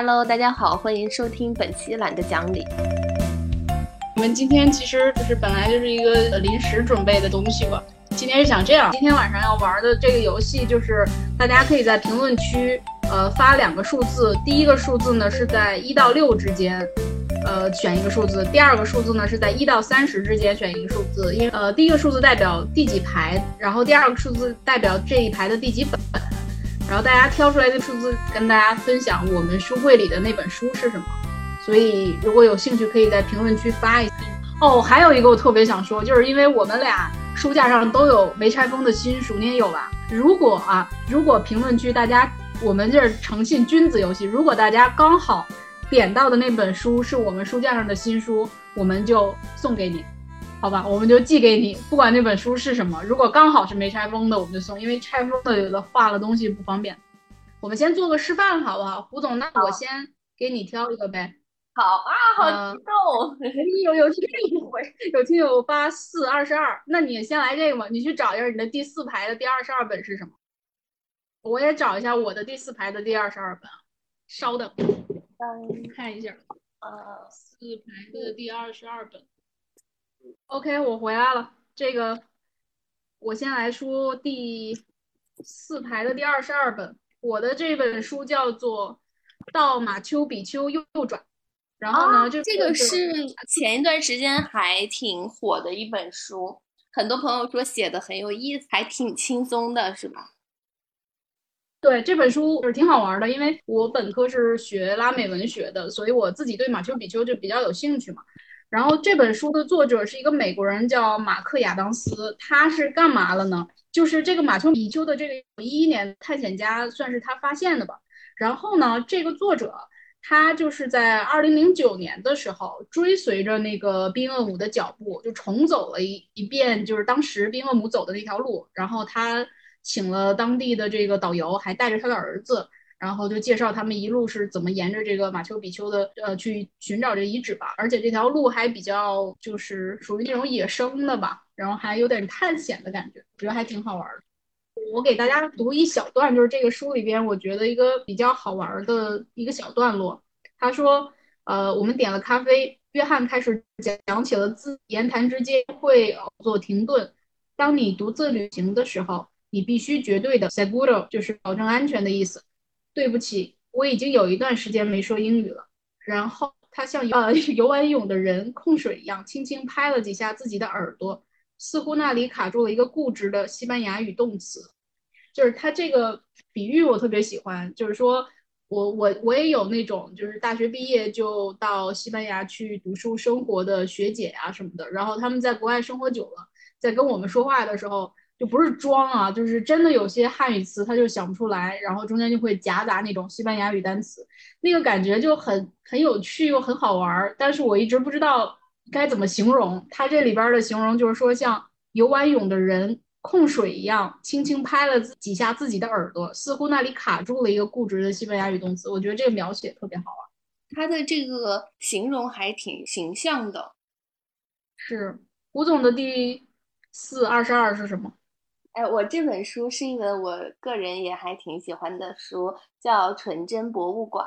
Hello，大家好，欢迎收听本期懒得讲理。我们今天其实就是本来就是一个临时准备的东西吧。今天是想这样，今天晚上要玩的这个游戏就是大家可以在评论区呃发两个数字，第一个数字呢是在一到六之间。呃，选一个数字，第二个数字呢是在一到三十之间选一个数字，因为呃第一个数字代表第几排，然后第二个数字代表这一排的第几本，然后大家挑出来的数字跟大家分享我们书柜里的那本书是什么。所以如果有兴趣，可以在评论区发一下。哦，还有一个我特别想说，就是因为我们俩书架上都有没拆封的新书，你也有吧？如果啊，如果评论区大家，我们这是诚信君子游戏，如果大家刚好。点到的那本书是我们书架上的新书，我们就送给你，好吧？我们就寄给你，不管那本书是什么。如果刚好是没拆封的，我们就送，因为拆封的有的画了东西不方便。我们先做个示范，好不好？胡总，那我先给你挑一个呗。好啊，好激动！有有听友回，有听友发四二十二，那你先来这个吧。你去找一下你的第四排的第二十二本是什么？我也找一下我的第四排的第二十二本，稍等。看一下，呃，四排的第二十二本。OK，我回来了。这个，我先来说第四排的第二十二本。我的这本书叫做《到马丘比丘右转》。然后呢，就这个是前一段时间还挺火的一本书，很多朋友说写的很有意思，还挺轻松的，是吧？对这本书就是挺好玩的，因为我本科是学拉美文学的，所以我自己对马丘比丘就比较有兴趣嘛。然后这本书的作者是一个美国人，叫马克亚当斯。他是干嘛了呢？就是这个马丘比丘的这个一一年探险家算是他发现的吧。然后呢，这个作者他就是在二零零九年的时候追随着那个冰厄姆的脚步，就重走了一一遍，就是当时冰厄姆走的那条路。然后他。请了当地的这个导游，还带着他的儿子，然后就介绍他们一路是怎么沿着这个马丘比丘的呃去寻找这遗址吧。而且这条路还比较就是属于那种野生的吧，然后还有点探险的感觉，我觉得还挺好玩的。我给大家读一小段，就是这个书里边我觉得一个比较好玩的一个小段落。他说：“呃，我们点了咖啡，约翰开始讲起了自言谈之间会做停顿。当你独自旅行的时候。”你必须绝对的 seguro 就是保证安全的意思。对不起，我已经有一段时间没说英语了。然后他像 呃游完泳的人控水一样，轻轻拍了几下自己的耳朵，似乎那里卡住了一个固执的西班牙语动词。就是他这个比喻我特别喜欢，就是说我我我也有那种就是大学毕业就到西班牙去读书生活的学姐啊什么的，然后他们在国外生活久了，在跟我们说话的时候。就不是装啊，就是真的有些汉语词他就想不出来，然后中间就会夹杂那种西班牙语单词，那个感觉就很很有趣又很好玩儿。但是我一直不知道该怎么形容。他这里边的形容就是说，像游完泳的人控水一样，轻轻拍了几下自己的耳朵，似乎那里卡住了一个固执的西班牙语动词。我觉得这个描写特别好啊，他的这个形容还挺形象的。是胡总的第四二十二是什么？哎，我这本书是一本我个人也还挺喜欢的书，叫《纯真博物馆》。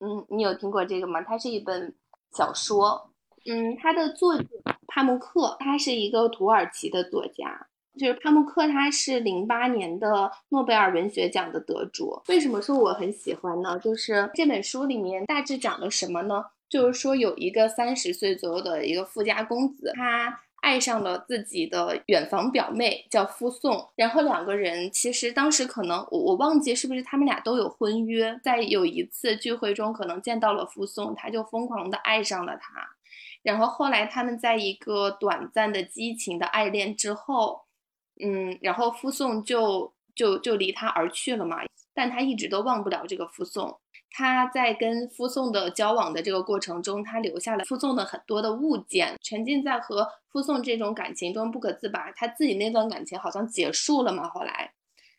嗯，你有听过这个吗？它是一本小说。嗯，它的作者帕慕克，他是一个土耳其的作家。就是帕慕克，他是零八年的诺贝尔文学奖的得主。为什么说我很喜欢呢？就是这本书里面大致讲了什么呢？就是说有一个三十岁左右的一个富家公子，他。爱上了自己的远房表妹，叫傅宋。然后两个人其实当时可能我我忘记是不是他们俩都有婚约。在有一次聚会中，可能见到了傅宋，他就疯狂的爱上了她。然后后来他们在一个短暂的激情的爱恋之后，嗯，然后傅宋就就就离他而去了嘛。但他一直都忘不了这个傅宋。他在跟傅颂的交往的这个过程中，他留下了傅颂的很多的物件，沉浸在和傅颂这种感情中不可自拔。他自己那段感情好像结束了嘛，后来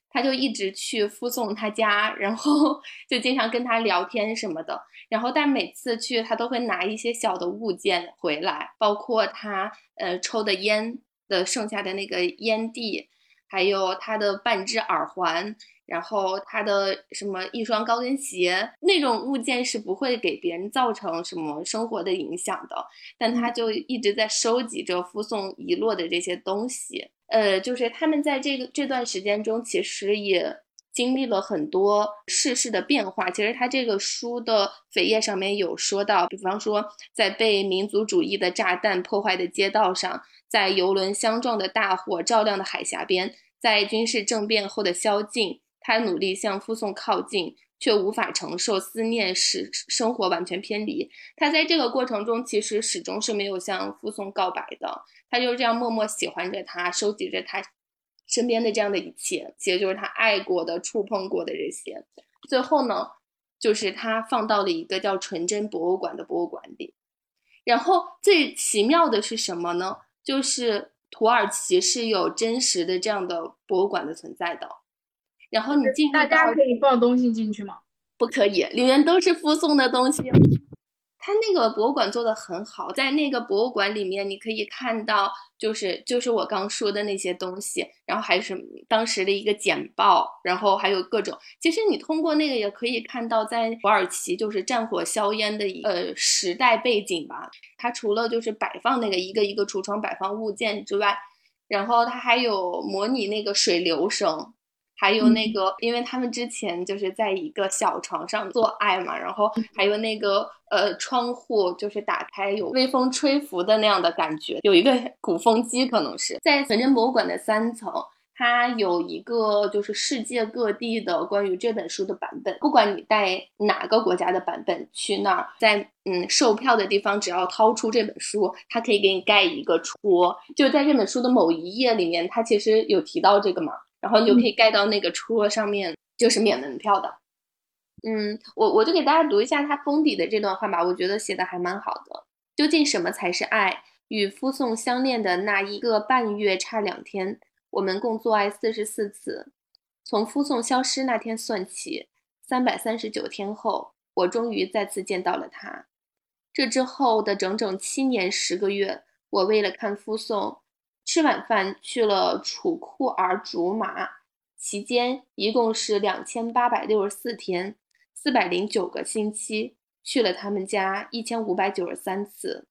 他就一直去夫宋他家，然后 就经常跟他聊天什么的。然后但每次去，他都会拿一些小的物件回来，包括他呃抽的烟的剩下的那个烟蒂。还有他的半只耳环，然后他的什么一双高跟鞋，那种物件是不会给别人造成什么生活的影响的，但他就一直在收集着附送遗落的这些东西。呃，就是他们在这个这段时间中，其实也。经历了很多世事的变化，其实他这个书的扉页上面有说到，比方说在被民族主义的炸弹破坏的街道上，在游轮相撞的大火照亮的海峡边，在军事政变后的宵禁，他努力向附送靠近，却无法承受思念使生活完全偏离。他在这个过程中其实始终是没有向附送告白的，他就是这样默默喜欢着他，收集着他。身边的这样的一切，其实就是他爱过的、触碰过的这些。最后呢，就是他放到了一个叫纯真博物馆的博物馆里。然后最奇妙的是什么呢？就是土耳其是有真实的这样的博物馆的存在的。然后你进大家可以放东西进去吗？不可以，里面都是附送的东西。他那个博物馆做的很好，在那个博物馆里面，你可以看到，就是就是我刚说的那些东西，然后还是当时的一个简报，然后还有各种。其实你通过那个也可以看到，在土耳其就是战火硝烟的一呃时代背景吧。它除了就是摆放那个一个一个橱窗摆放物件之外，然后它还有模拟那个水流声。还有那个，因为他们之前就是在一个小床上做爱嘛，然后还有那个呃窗户就是打开有微风吹拂的那样的感觉，有一个 鼓风机，可能是。在纯真博物馆的三层，它有一个就是世界各地的关于这本书的版本，不管你带哪个国家的版本去那儿，在嗯售票的地方，只要掏出这本书，它可以给你盖一个戳，就在这本书的某一页里面，它其实有提到这个嘛。然后你就可以盖到那个戳上面，就是免门票的。嗯，我我就给大家读一下他封底的这段话吧，我觉得写的还蛮好的。究竟什么才是爱？与夫送相恋的那一个半月差两天，我们共做爱四十四次。从夫送消失那天算起，三百三十九天后，我终于再次见到了他。这之后的整整七年十个月，我为了看夫送。吃晚饭去了楚库尔竹马，期间一共是两千八百六十四天，四百零九个星期，去了他们家一千五百九十三次。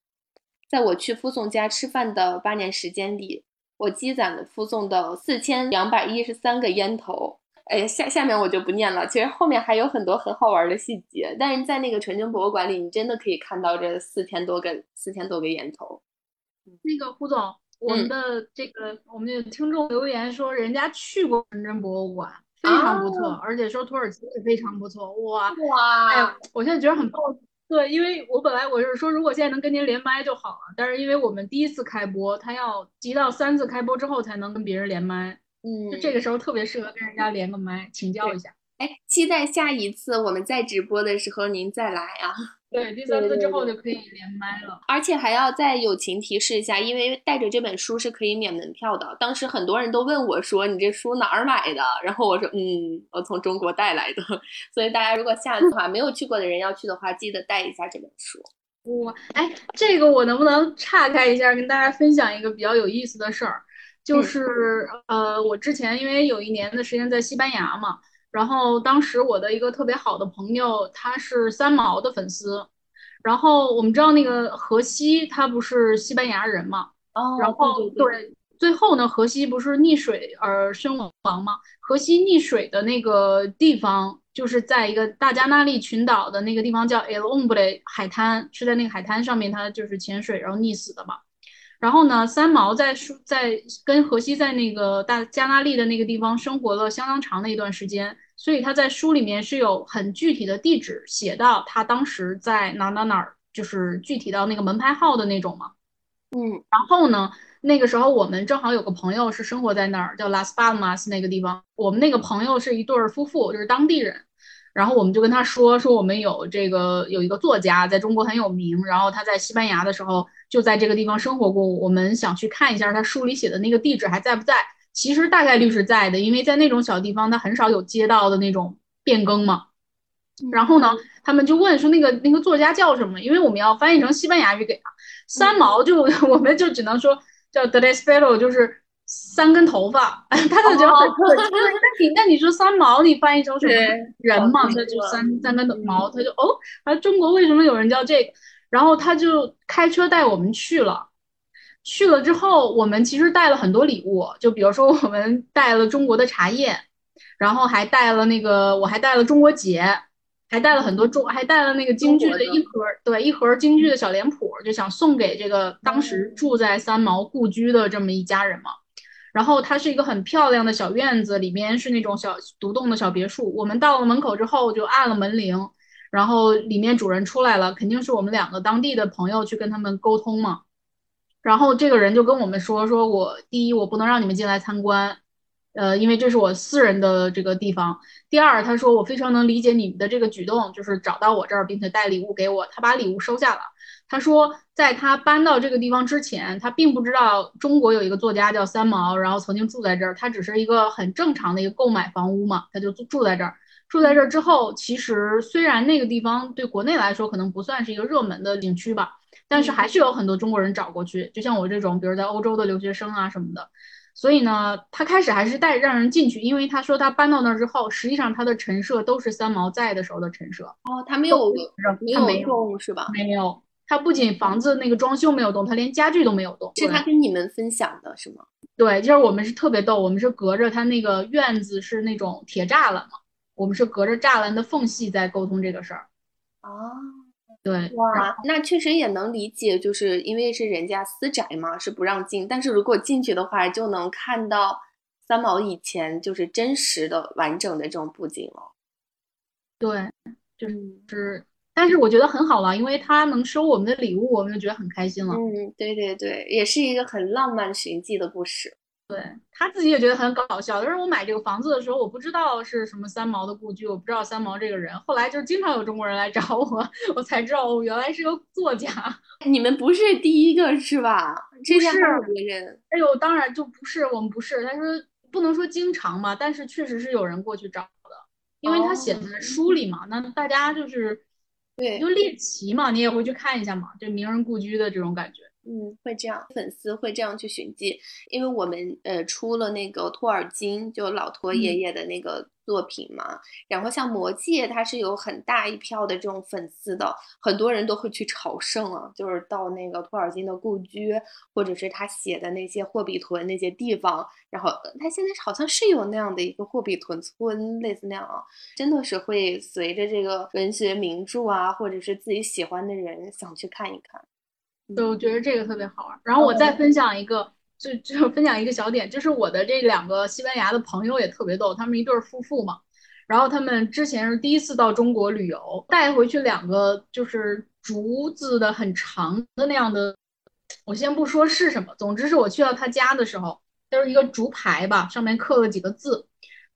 在我去夫送家吃饭的八年时间里，我积攒了夫送的四千两百一十三个烟头。哎，下下面我就不念了，其实后面还有很多很好玩的细节。但是在那个纯真博物馆里，你真的可以看到这四千多个四千多个烟头。那个胡总。我们的这个，我们的听众留言说，人家去过纯真博物馆，非常不错，而且说土耳其也非常不错。哇哇！哎呀，我现在觉得很抱歉。对，因为我本来我是说，如果现在能跟您连麦就好了，但是因为我们第一次开播，他要集到三次开播之后才能跟别人连麦。嗯，就这个时候特别适合跟人家连个麦，请教一下。哎，期待下一次我们再直播的时候您再来啊。对，第三次之后就可以连麦了，而且还要再友情提示一下，因为带着这本书是可以免门票的。当时很多人都问我说：“你这书哪儿买的？”然后我说：“嗯，我从中国带来的。”所以大家如果下次的话，没有去过的人要去的话，记得带一下这本书。哇，哎，这个我能不能岔开一下，跟大家分享一个比较有意思的事儿？就是呃，我之前因为有一年的时间在西班牙嘛。然后当时我的一个特别好的朋友，他是三毛的粉丝。然后我们知道那个荷西他不是西班牙人嘛？哦。然后对，最后呢，荷西不是溺水而身亡吗？荷西溺水的那个地方就是在一个大加那利群岛的那个地方叫 El Hombre 海滩，是在那个海滩上面，他就是潜水然后溺死的嘛。然后呢，三毛在书在跟荷西在那个大加那利的那个地方生活了相当长的一段时间。所以他在书里面是有很具体的地址写到他当时在哪哪哪儿，就是具体到那个门牌号的那种嘛。嗯，然后呢，那个时候我们正好有个朋友是生活在那儿，叫 Las Palmas 那个地方。我们那个朋友是一对儿夫妇，就是当地人。然后我们就跟他说说我们有这个有一个作家在中国很有名，然后他在西班牙的时候就在这个地方生活过。我们想去看一下他书里写的那个地址还在不在。其实大概率是在的，因为在那种小地方，它很少有街道的那种变更嘛。然后呢，他们就问说那个那个作家叫什么？因为我们要翻译成西班牙语给他。三毛就 我们就只能说叫 d e l e s p e r o 就是三根头发，他就觉得很可气。那你那你说三毛，你翻译成什么人嘛？他就三三根毛，他就哦，啊，中国为什么有人叫这个？然后他就开车带我们去了。去了之后，我们其实带了很多礼物，就比如说我们带了中国的茶叶，然后还带了那个，我还带了中国结，还带了很多中，还带了那个京剧的一盒，对，一盒京剧的小脸谱，就想送给这个当时住在三毛故居的这么一家人嘛。然后它是一个很漂亮的小院子，里面是那种小独栋的小别墅。我们到了门口之后，就按了门铃，然后里面主人出来了，肯定是我们两个当地的朋友去跟他们沟通嘛。然后这个人就跟我们说：“说我第一，我不能让你们进来参观，呃，因为这是我私人的这个地方。第二，他说我非常能理解你们的这个举动，就是找到我这儿，并且带礼物给我。他把礼物收下了。他说，在他搬到这个地方之前，他并不知道中国有一个作家叫三毛，然后曾经住在这儿。他只是一个很正常的一个购买房屋嘛，他就住在这儿。住在这儿之后，其实虽然那个地方对国内来说可能不算是一个热门的景区吧。”但是还是有很多中国人找过去，就像我这种，比如在欧洲的留学生啊什么的。所以呢，他开始还是带让人进去，因为他说他搬到那儿之后，实际上他的陈设都是三毛在的时候的陈设。哦，他没有，他没有动是吧？没有，他不仅房子那个装修没有动，他连家具都没有动。是他跟你们分享的是吗？对，就是我们是特别逗，我们是隔着他那个院子是那种铁栅栏嘛，我们是隔着栅栏的缝隙在沟通这个事儿。哦。对，哇，那确实也能理解，就是因为是人家私宅嘛，是不让进。但是如果进去的话，就能看到三毛以前就是真实的、完整的这种布景了。对，就是，但是我觉得很好了，因为他能收我们的礼物，我们就觉得很开心了。嗯，对对对，也是一个很浪漫寻迹的故事。对他自己也觉得很搞笑。但是我买这个房子的时候，我不知道是什么三毛的故居，我不知道三毛这个人。后来就是经常有中国人来找我，我才知道哦，原来是个作家。你们不是第一个是吧？这是别人。哎呦，当然就不是，我们不是。他说不能说经常嘛，但是确实是有人过去找的，因为他写在书里嘛。那大家就是对，就猎奇嘛，你也会去看一下嘛，就名人故居的这种感觉。嗯，会这样，粉丝会这样去寻迹，因为我们呃出了那个托尔金，就老托爷爷的那个作品嘛，然后像魔戒，它是有很大一票的这种粉丝的，很多人都会去朝圣啊，就是到那个托尔金的故居，或者是他写的那些霍比屯那些地方，然后他现在好像是有那样的一个霍比屯村，类似那样啊，真的是会随着这个文学名著啊，或者是自己喜欢的人想去看一看。对，我觉得这个特别好玩。然后我再分享一个，就就分享一个小点，就是我的这两个西班牙的朋友也特别逗，他们一对夫妇嘛。然后他们之前是第一次到中国旅游，带回去两个就是竹子的很长的那样的，我先不说是什么，总之是我去到他家的时候，就是一个竹牌吧，上面刻了几个字。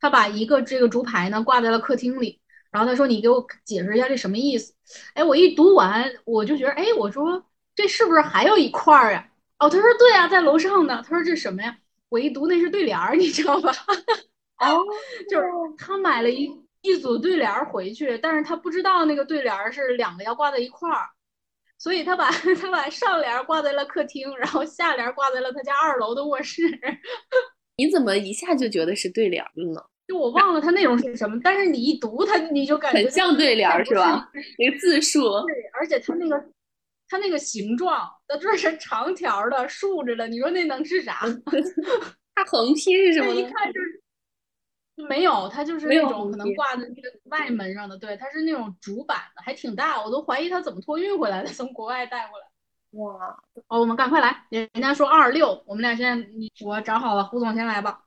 他把一个这个竹牌呢挂在了客厅里，然后他说：“你给我解释一下这什么意思？”哎，我一读完，我就觉得，哎，我说。这是不是还有一块儿呀？哦，他说对啊，在楼上呢。他说这什么呀？我一读那是对联儿，你知道吧？哦，就是他买了一一组对联儿回去，但是他不知道那个对联儿是两个要挂在一块儿，所以他把 他把上联挂在了客厅，然后下联挂在了他家二楼的卧室。你怎么一下就觉得是对联了呢？就我忘了它内容是什么，但是你一读它，你就感觉很像对联儿，是吧？那个字数，对，而且它那个。它那个形状，它这是长条的、竖着的，你说那能是啥？它横批是什么？一看就是没有，它就是那种可能挂在那个外门上的。对，它是那种主板的，还挺大，我都怀疑它怎么托运回来的，从国外带过来。哇！哦，我们赶快来，人家说二六，我们俩现在你我找好了，胡总先来吧。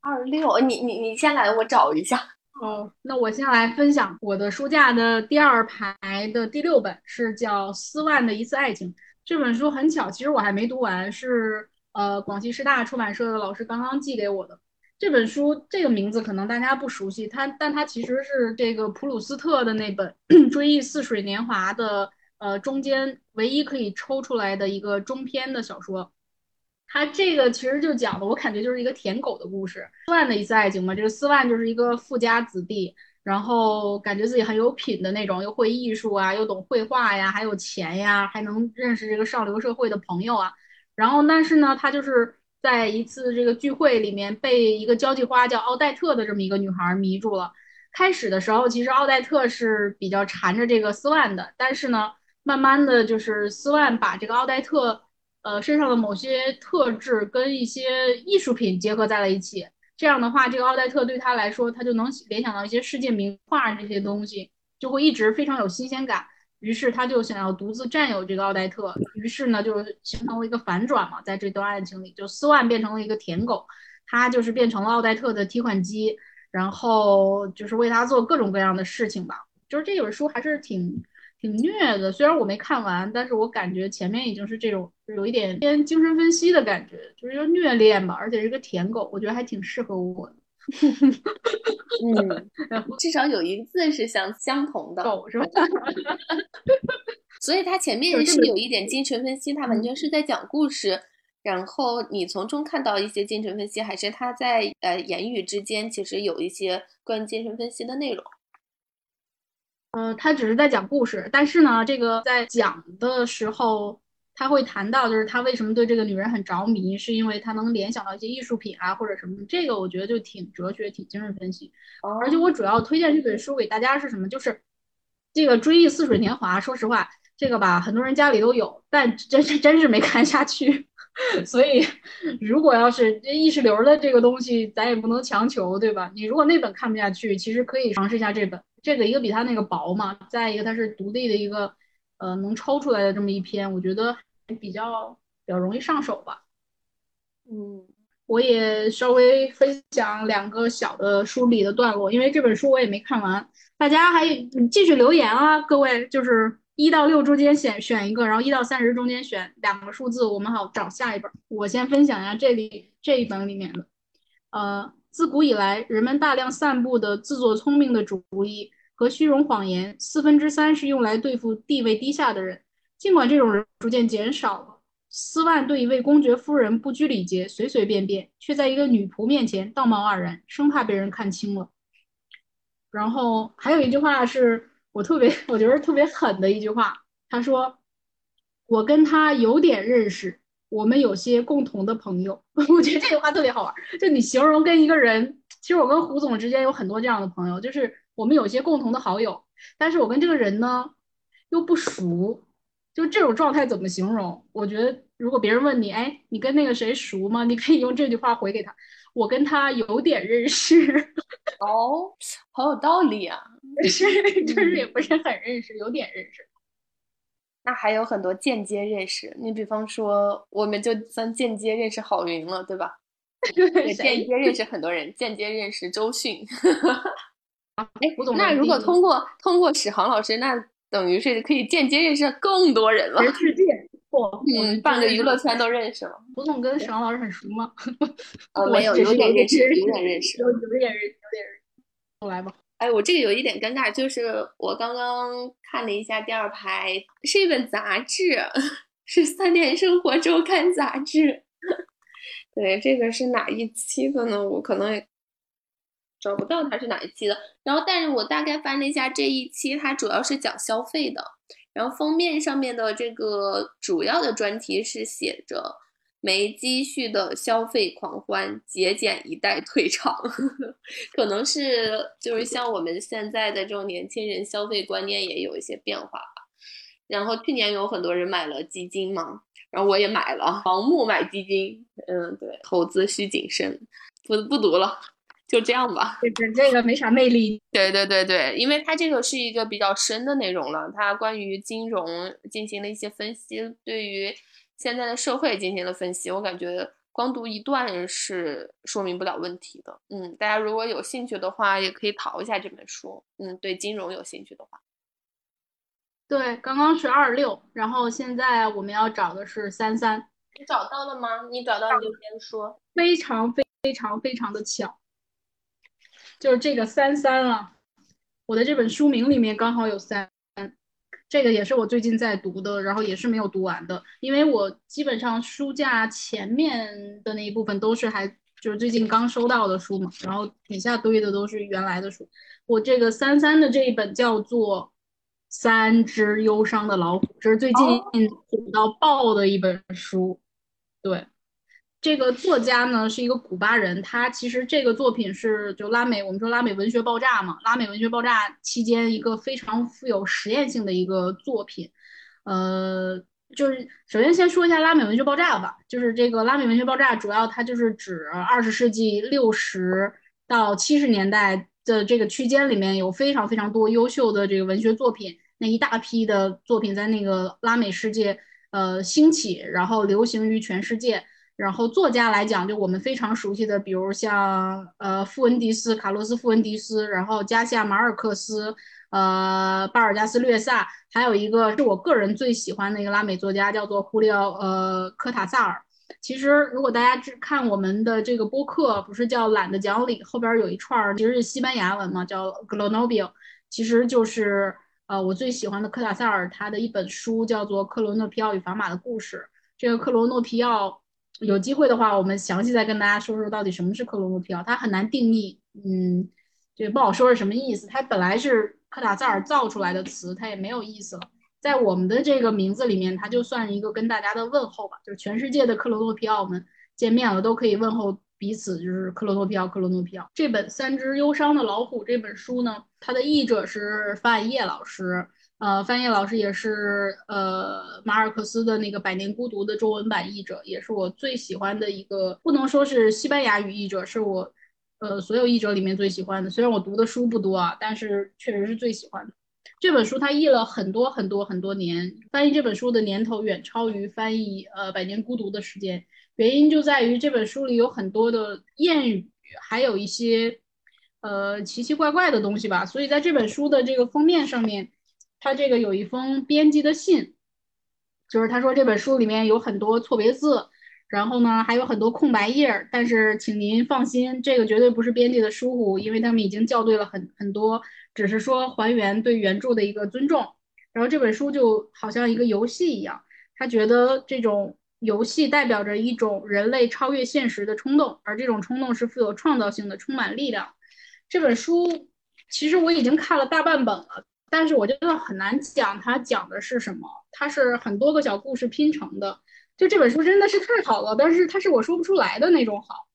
二六，你你你先来，我找一下。哦，那我先来分享我的书架的第二排的第六本，是叫《斯万的一次爱情》。这本书很巧，其实我还没读完，是呃广西师大出版社的老师刚刚寄给我的。这本书这个名字可能大家不熟悉，它但它其实是这个普鲁斯特的那本《追忆似水年华》的呃中间唯一可以抽出来的一个中篇的小说。他这个其实就讲的，我感觉就是一个舔狗的故事。斯万的一次爱情嘛，这个斯万就是一个富家子弟，然后感觉自己很有品的那种，又会艺术啊，又懂绘画呀，还有钱呀，还能认识这个上流社会的朋友啊。然后但是呢，他就是在一次这个聚会里面被一个交际花叫奥黛特的这么一个女孩迷住了。开始的时候，其实奥黛特是比较缠着这个斯万的，但是呢，慢慢的就是斯万把这个奥黛特呃身上的某些特质跟一些艺术品结合在了一起。这样的话，这个奥黛特对他来说，他就能联想到一些世界名画这些东西，就会一直非常有新鲜感。于是他就想要独自占有这个奥黛特，于是呢就形成了一个反转嘛，在这段爱情里，就斯万变成了一个舔狗，他就是变成了奥黛特的提款机，然后就是为他做各种各样的事情吧。就是这本书还是挺挺虐的，虽然我没看完，但是我感觉前面已经是这种有一点偏精神分析的感觉，就是要虐恋吧，而且是个舔狗，我觉得还挺适合我的。嗯，至少有一个字是相相同的，狗是吧？所以它前面是有一点精神分析，它完全是在讲故事，然后你从中看到一些精神分析，还是他在呃言语之间其实有一些关于精神分析的内容。呃，他只是在讲故事，但是呢，这个在讲的时候。他会谈到，就是他为什么对这个女人很着迷，是因为他能联想到一些艺术品啊，或者什么。这个我觉得就挺哲学、挺精神分析。而且我主要推荐这本书给大家是什么？就是这个《追忆似水年华》。说实话，这个吧，很多人家里都有，但真是真是没看下去。所以，如果要是这意识流的这个东西，咱也不能强求，对吧？你如果那本看不下去，其实可以尝试一下这本。这个一个比他那个薄嘛，再一个它是独立的一个。呃，能抽出来的这么一篇，我觉得比较比较容易上手吧。嗯，我也稍微分享两个小的书里的段落，因为这本书我也没看完。大家还继续留言啊，各位，就是一到六中间选选一个，然后一到三十中间选两个数字，我们好找下一本。我先分享一下这里这一本里面的，呃，自古以来，人们大量散布的自作聪明的主意。和虚荣谎言，四分之三是用来对付地位低下的人。尽管这种人逐渐减少了，斯万对一位公爵夫人不拘礼节，随随便便，却在一个女仆面前道貌岸然，生怕被人看清了。然后还有一句话是我特别，我觉得特别狠的一句话。他说：“我跟他有点认识，我们有些共同的朋友。”我觉得这句话特别好玩。就你形容跟一个人，其实我跟胡总之间有很多这样的朋友，就是。我们有些共同的好友，但是我跟这个人呢又不熟，就这种状态怎么形容？我觉得如果别人问你，哎，你跟那个谁熟吗？你可以用这句话回给他：我跟他有点认识。哦，好有道理啊！是，就是也不是很认识，有点认识。那还有很多间接认识，你比方说，我们就算间接认识郝云了，对吧？对，间接认识很多人，间接认识周迅。哎，胡总，那如果通过通过史航老师，那等于是可以间接认识更多人了。全世界，嗯，半个娱乐圈都认识了。胡总跟史航老师很熟吗？呃，没有，有点认识，有点认识，有有点认，有点认。我来吧。哎，我这个有一点尴尬，就是我刚刚看了一下第二排，是一本杂志，是《三联生活周刊》杂志。对，这个是哪一期的呢？我可能也。找不到它是哪一期的，然后但是我大概翻了一下这一期，它主要是讲消费的，然后封面上面的这个主要的专题是写着没积蓄的消费狂欢，节俭一代退场，可能是就是像我们现在的这种年轻人消费观念也有一些变化吧。然后去年有很多人买了基金嘛，然后我也买了，盲目买基金，嗯，对，投资需谨慎，不不读了。就这样吧，这这个没啥魅力。对对对对，因为它这个是一个比较深的内容了，它关于金融进行了一些分析，对于现在的社会进行了分析。我感觉光读一段是说明不了问题的。嗯，大家如果有兴趣的话，也可以淘一下这本书。嗯，对金融有兴趣的话，对，刚刚是二六，然后现在我们要找的是三三。你找到了吗？你找到你就先说。非常非非常非常的巧。就是这个三三啊，我的这本书名里面刚好有三，这个也是我最近在读的，然后也是没有读完的，因为我基本上书架前面的那一部分都是还就是最近刚收到的书嘛，然后底下堆的都是原来的书。我这个三三的这一本叫做《三只忧伤的老虎》，这是最近火到爆的一本书，对。这个作家呢是一个古巴人，他其实这个作品是就拉美，我们说拉美文学爆炸嘛，拉美文学爆炸期间一个非常富有实验性的一个作品。呃，就是首先先说一下拉美文学爆炸吧，就是这个拉美文学爆炸主要它就是指二十世纪六十到七十年代的这个区间里面有非常非常多优秀的这个文学作品，那一大批的作品在那个拉美世界呃兴起，然后流行于全世界。然后作家来讲，就我们非常熟悉的，比如像呃富恩迪斯、卡洛斯·富恩迪斯，然后加西亚·马尔克斯，呃巴尔加斯·略萨，还有一个是我个人最喜欢的一个拉美作家，叫做胡里奥·呃科塔萨尔。其实如果大家只看我们的这个播客，不是叫懒得讲理，后边有一串儿其实是西班牙文嘛，叫 Glonobio，其实就是呃我最喜欢的科塔萨尔他的一本书，叫做《克罗诺皮奥与砝码的故事》。这个克罗诺皮奥。有机会的话，我们详细再跟大家说说到底什么是克罗诺皮奥。它很难定义，嗯，就不好说是什么意思。它本来是克塔萨尔造出来的词，它也没有意思了。在我们的这个名字里面，它就算一个跟大家的问候吧，就是全世界的克罗诺皮奥们见面了都可以问候彼此，就是克罗诺皮奥，克罗诺皮奥。这本《三只忧伤的老虎》这本书呢，它的译者是范叶老师。呃，翻译老师也是呃马尔克斯的那个《百年孤独》的中文版译者，也是我最喜欢的一个，不能说是西班牙语译者，是我呃所有译者里面最喜欢的。虽然我读的书不多啊，但是确实是最喜欢的。这本书他译了很多很多很多年，翻译这本书的年头远超于翻译呃《百年孤独》的时间。原因就在于这本书里有很多的谚语，还有一些呃奇奇怪怪的东西吧。所以在这本书的这个封面上面。他这个有一封编辑的信，就是他说这本书里面有很多错别字，然后呢还有很多空白页，但是请您放心，这个绝对不是编辑的疏忽，因为他们已经校对了很很多，只是说还原对原著的一个尊重。然后这本书就好像一个游戏一样，他觉得这种游戏代表着一种人类超越现实的冲动，而这种冲动是富有创造性的，充满力量。这本书其实我已经看了大半本了。但是我觉得很难讲，它讲的是什么？它是很多个小故事拼成的。就这本书真的是太好了，但是它是我说不出来的那种好。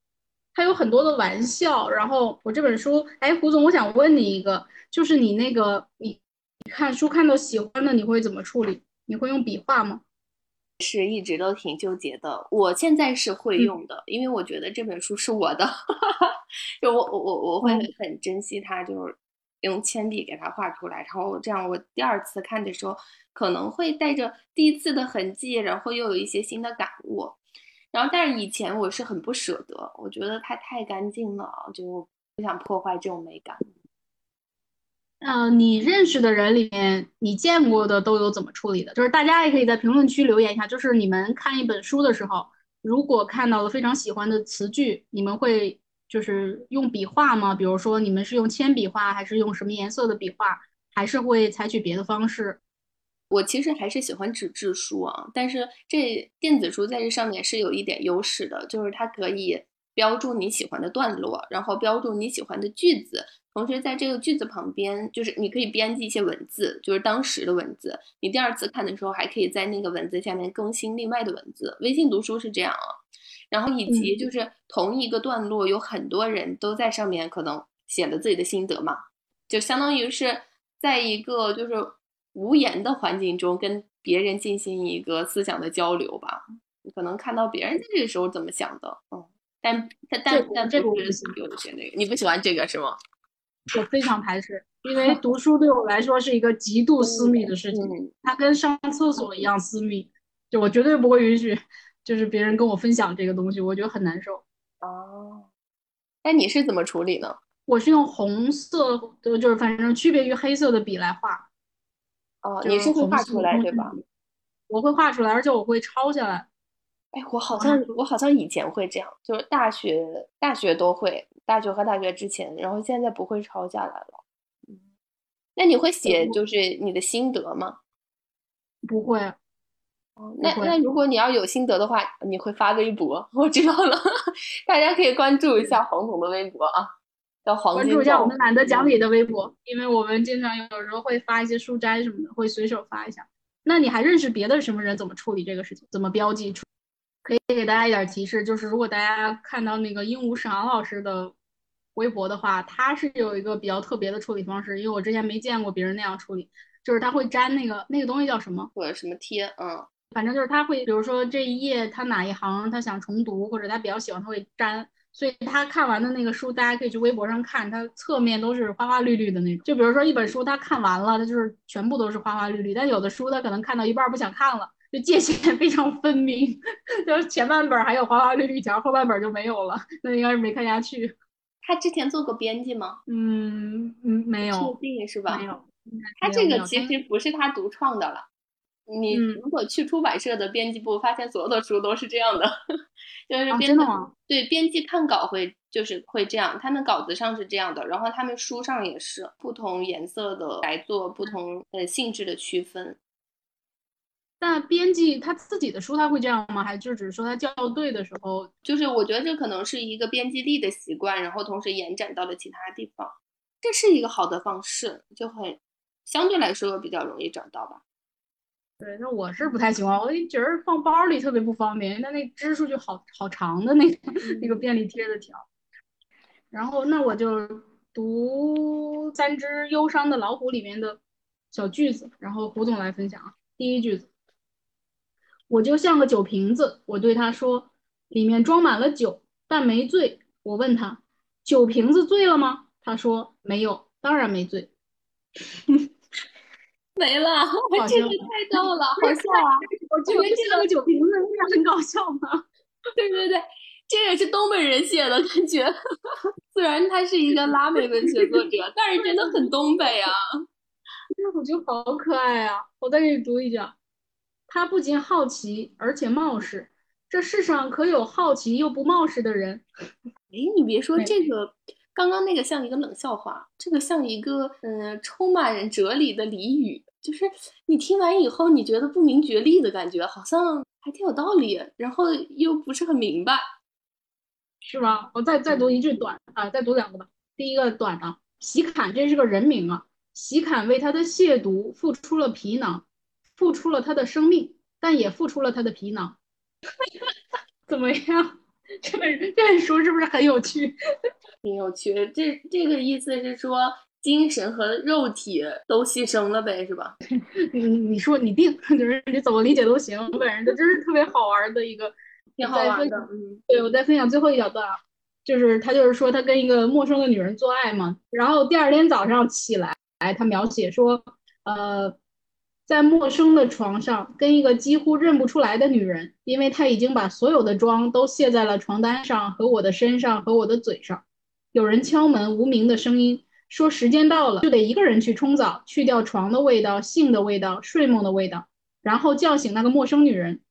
它有很多的玩笑。然后我这本书，哎，胡总，我想问你一个，就是你那个你看书看到喜欢的，你会怎么处理？你会用笔画吗？是一直都挺纠结的。我现在是会用的，因为我觉得这本书是我的，就我我我我会很珍惜它，就是。用铅笔给它画出来，然后这样我第二次看的时候可能会带着第一次的痕迹，然后又有一些新的感悟。然后，但是以前我是很不舍得，我觉得它太干净了，就不想破坏这种美感。嗯，你认识的人里面，你见过的都有怎么处理的？就是大家也可以在评论区留言一下，就是你们看一本书的时候，如果看到了非常喜欢的词句，你们会。就是用笔画吗？比如说你们是用铅笔画，还是用什么颜色的笔画，还是会采取别的方式？我其实还是喜欢纸质书啊，但是这电子书在这上面是有一点优势的，就是它可以标注你喜欢的段落，然后标注你喜欢的句子，同时在这个句子旁边，就是你可以编辑一些文字，就是当时的文字。你第二次看的时候，还可以在那个文字下面更新另外的文字。微信读书是这样啊。然后以及就是同一个段落，有很多人都在上面可能写了自己的心得嘛，就相当于是在一个就是无言的环境中跟别人进行一个思想的交流吧。可能看到别人在这个时候怎么想的，嗯，但但但但这个有一些那个，你不喜欢这个是吗？我非常排斥，因为读书对我来说是一个极度私密的事情，它跟上厕所一样私密，就我绝对不会允许。就是别人跟我分享这个东西，我觉得很难受。哦，那你是怎么处理呢？我是用红色的，就是反正区别于黑色的笔来画。哦，你是会画出来对吧？我会画出来，而且我会抄下来。哎，我好像我好像以前会这样，就是大学大学都会，大学和大学之前，然后现在不会抄下来了。嗯，那你会写就是你的心得吗？不会。那那如果你要有心得的话，你会发微博？我知道了，大家可以关注一下黄总的微博啊，叫黄金。关注一下我们懒得讲理的微博，因为我们经常有时候会发一些书摘什么的，会随手发一下。那你还认识别的什么人？怎么处理这个事情？怎么标记出？可以给大家一点提示，就是如果大家看到那个鹦鹉沈昂老师的微博的话，他是有一个比较特别的处理方式，因为我之前没见过别人那样处理，就是他会粘那个那个东西叫什么？或者什么贴？嗯，反正就是他会，比如说这一页他哪一行他想重读，或者他比较喜欢，他会粘。所以他看完的那个书，大家可以去微博上看，他侧面都是花花绿绿的那种。就比如说一本书，他看完了，他就是全部都是花花绿绿；但有的书他可能看到一半不想看了，就界限非常分明，就是前半本还有花花绿绿条，后半本就没有了，那应该是没看下去。他之前做过编辑吗？嗯嗯，没有，确定是吧？没有。他这个其实不是他独创的了。你如果去出版社的编辑部，发现所有的书都是这样的，就是编真的吗？对，编辑看稿会就是会这样，他们稿子上是这样的，然后他们书上也是不同颜色的来做不同呃性质的区分。那编辑他自己的书他会这样吗？还就只是说他校对的时候，就是我觉得这可能是一个编辑力的习惯，然后同时延展到了其他地方，这是一个好的方式，就很相对来说比较容易找到吧。对，那我是不太喜欢，我就觉得放包里特别不方便，那那支出去好好长的那个 那个便利贴的条。然后那我就读三只忧伤的老虎里面的小句子，然后胡总来分享啊。第一句子，我就像个酒瓶子，我对他说，里面装满了酒，但没醉。我问他，酒瓶子醉了吗？他说没有，当然没醉。没了，这个太逗了，好笑啊！我觉得这个酒瓶子很搞笑吗？对对对，这也是东北人写的感觉。虽然他是一个拉美文学作者，但是真的很东北啊。我觉得好可爱啊！我再给你读一句。他不仅好奇，而且冒失。这世上可有好奇又不冒失的人？哎，你别说这个。刚刚那个像一个冷笑话，这个像一个嗯充满哲理的俚语，就是你听完以后，你觉得不明觉厉的感觉，好像还挺有道理，然后又不是很明白，是吧？我再再读一句短啊，再读两个吧。第一个短啊，席侃这是个人名啊，席侃为他的亵渎付出了皮囊，付出了他的生命，但也付出了他的皮囊，怎么样？这本这本书是不是很有趣？挺有趣。这这个意思是说，精神和肉体都牺牲了呗，是吧？你你说你定，就是你怎么理解都行。反正这真是特别好玩的一个，挺好玩的。嗯，对我再分享最后一小段啊，就是他就是说他跟一个陌生的女人做爱嘛，然后第二天早上起来，他描写说，呃。在陌生的床上跟一个几乎认不出来的女人，因为她已经把所有的妆都卸在了床单上和我的身上和我的嘴上。有人敲门，无名的声音说：“时间到了，就得一个人去冲澡，去掉床的味道、性的味道、睡梦的味道，然后叫醒那个陌生女人。”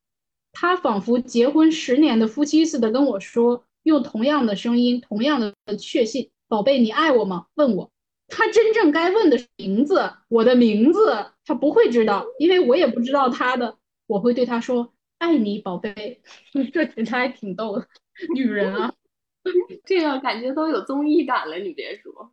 她仿佛结婚十年的夫妻似的跟我说，用同样的声音，同样的确信：“宝贝，你爱我吗？”问我。他真正该问的名字，我的名字，他不会知道，因为我也不知道他的。我会对他说：“爱你，宝贝。”这其实还挺逗的，女人啊，这样感觉都有综艺感了。你别说，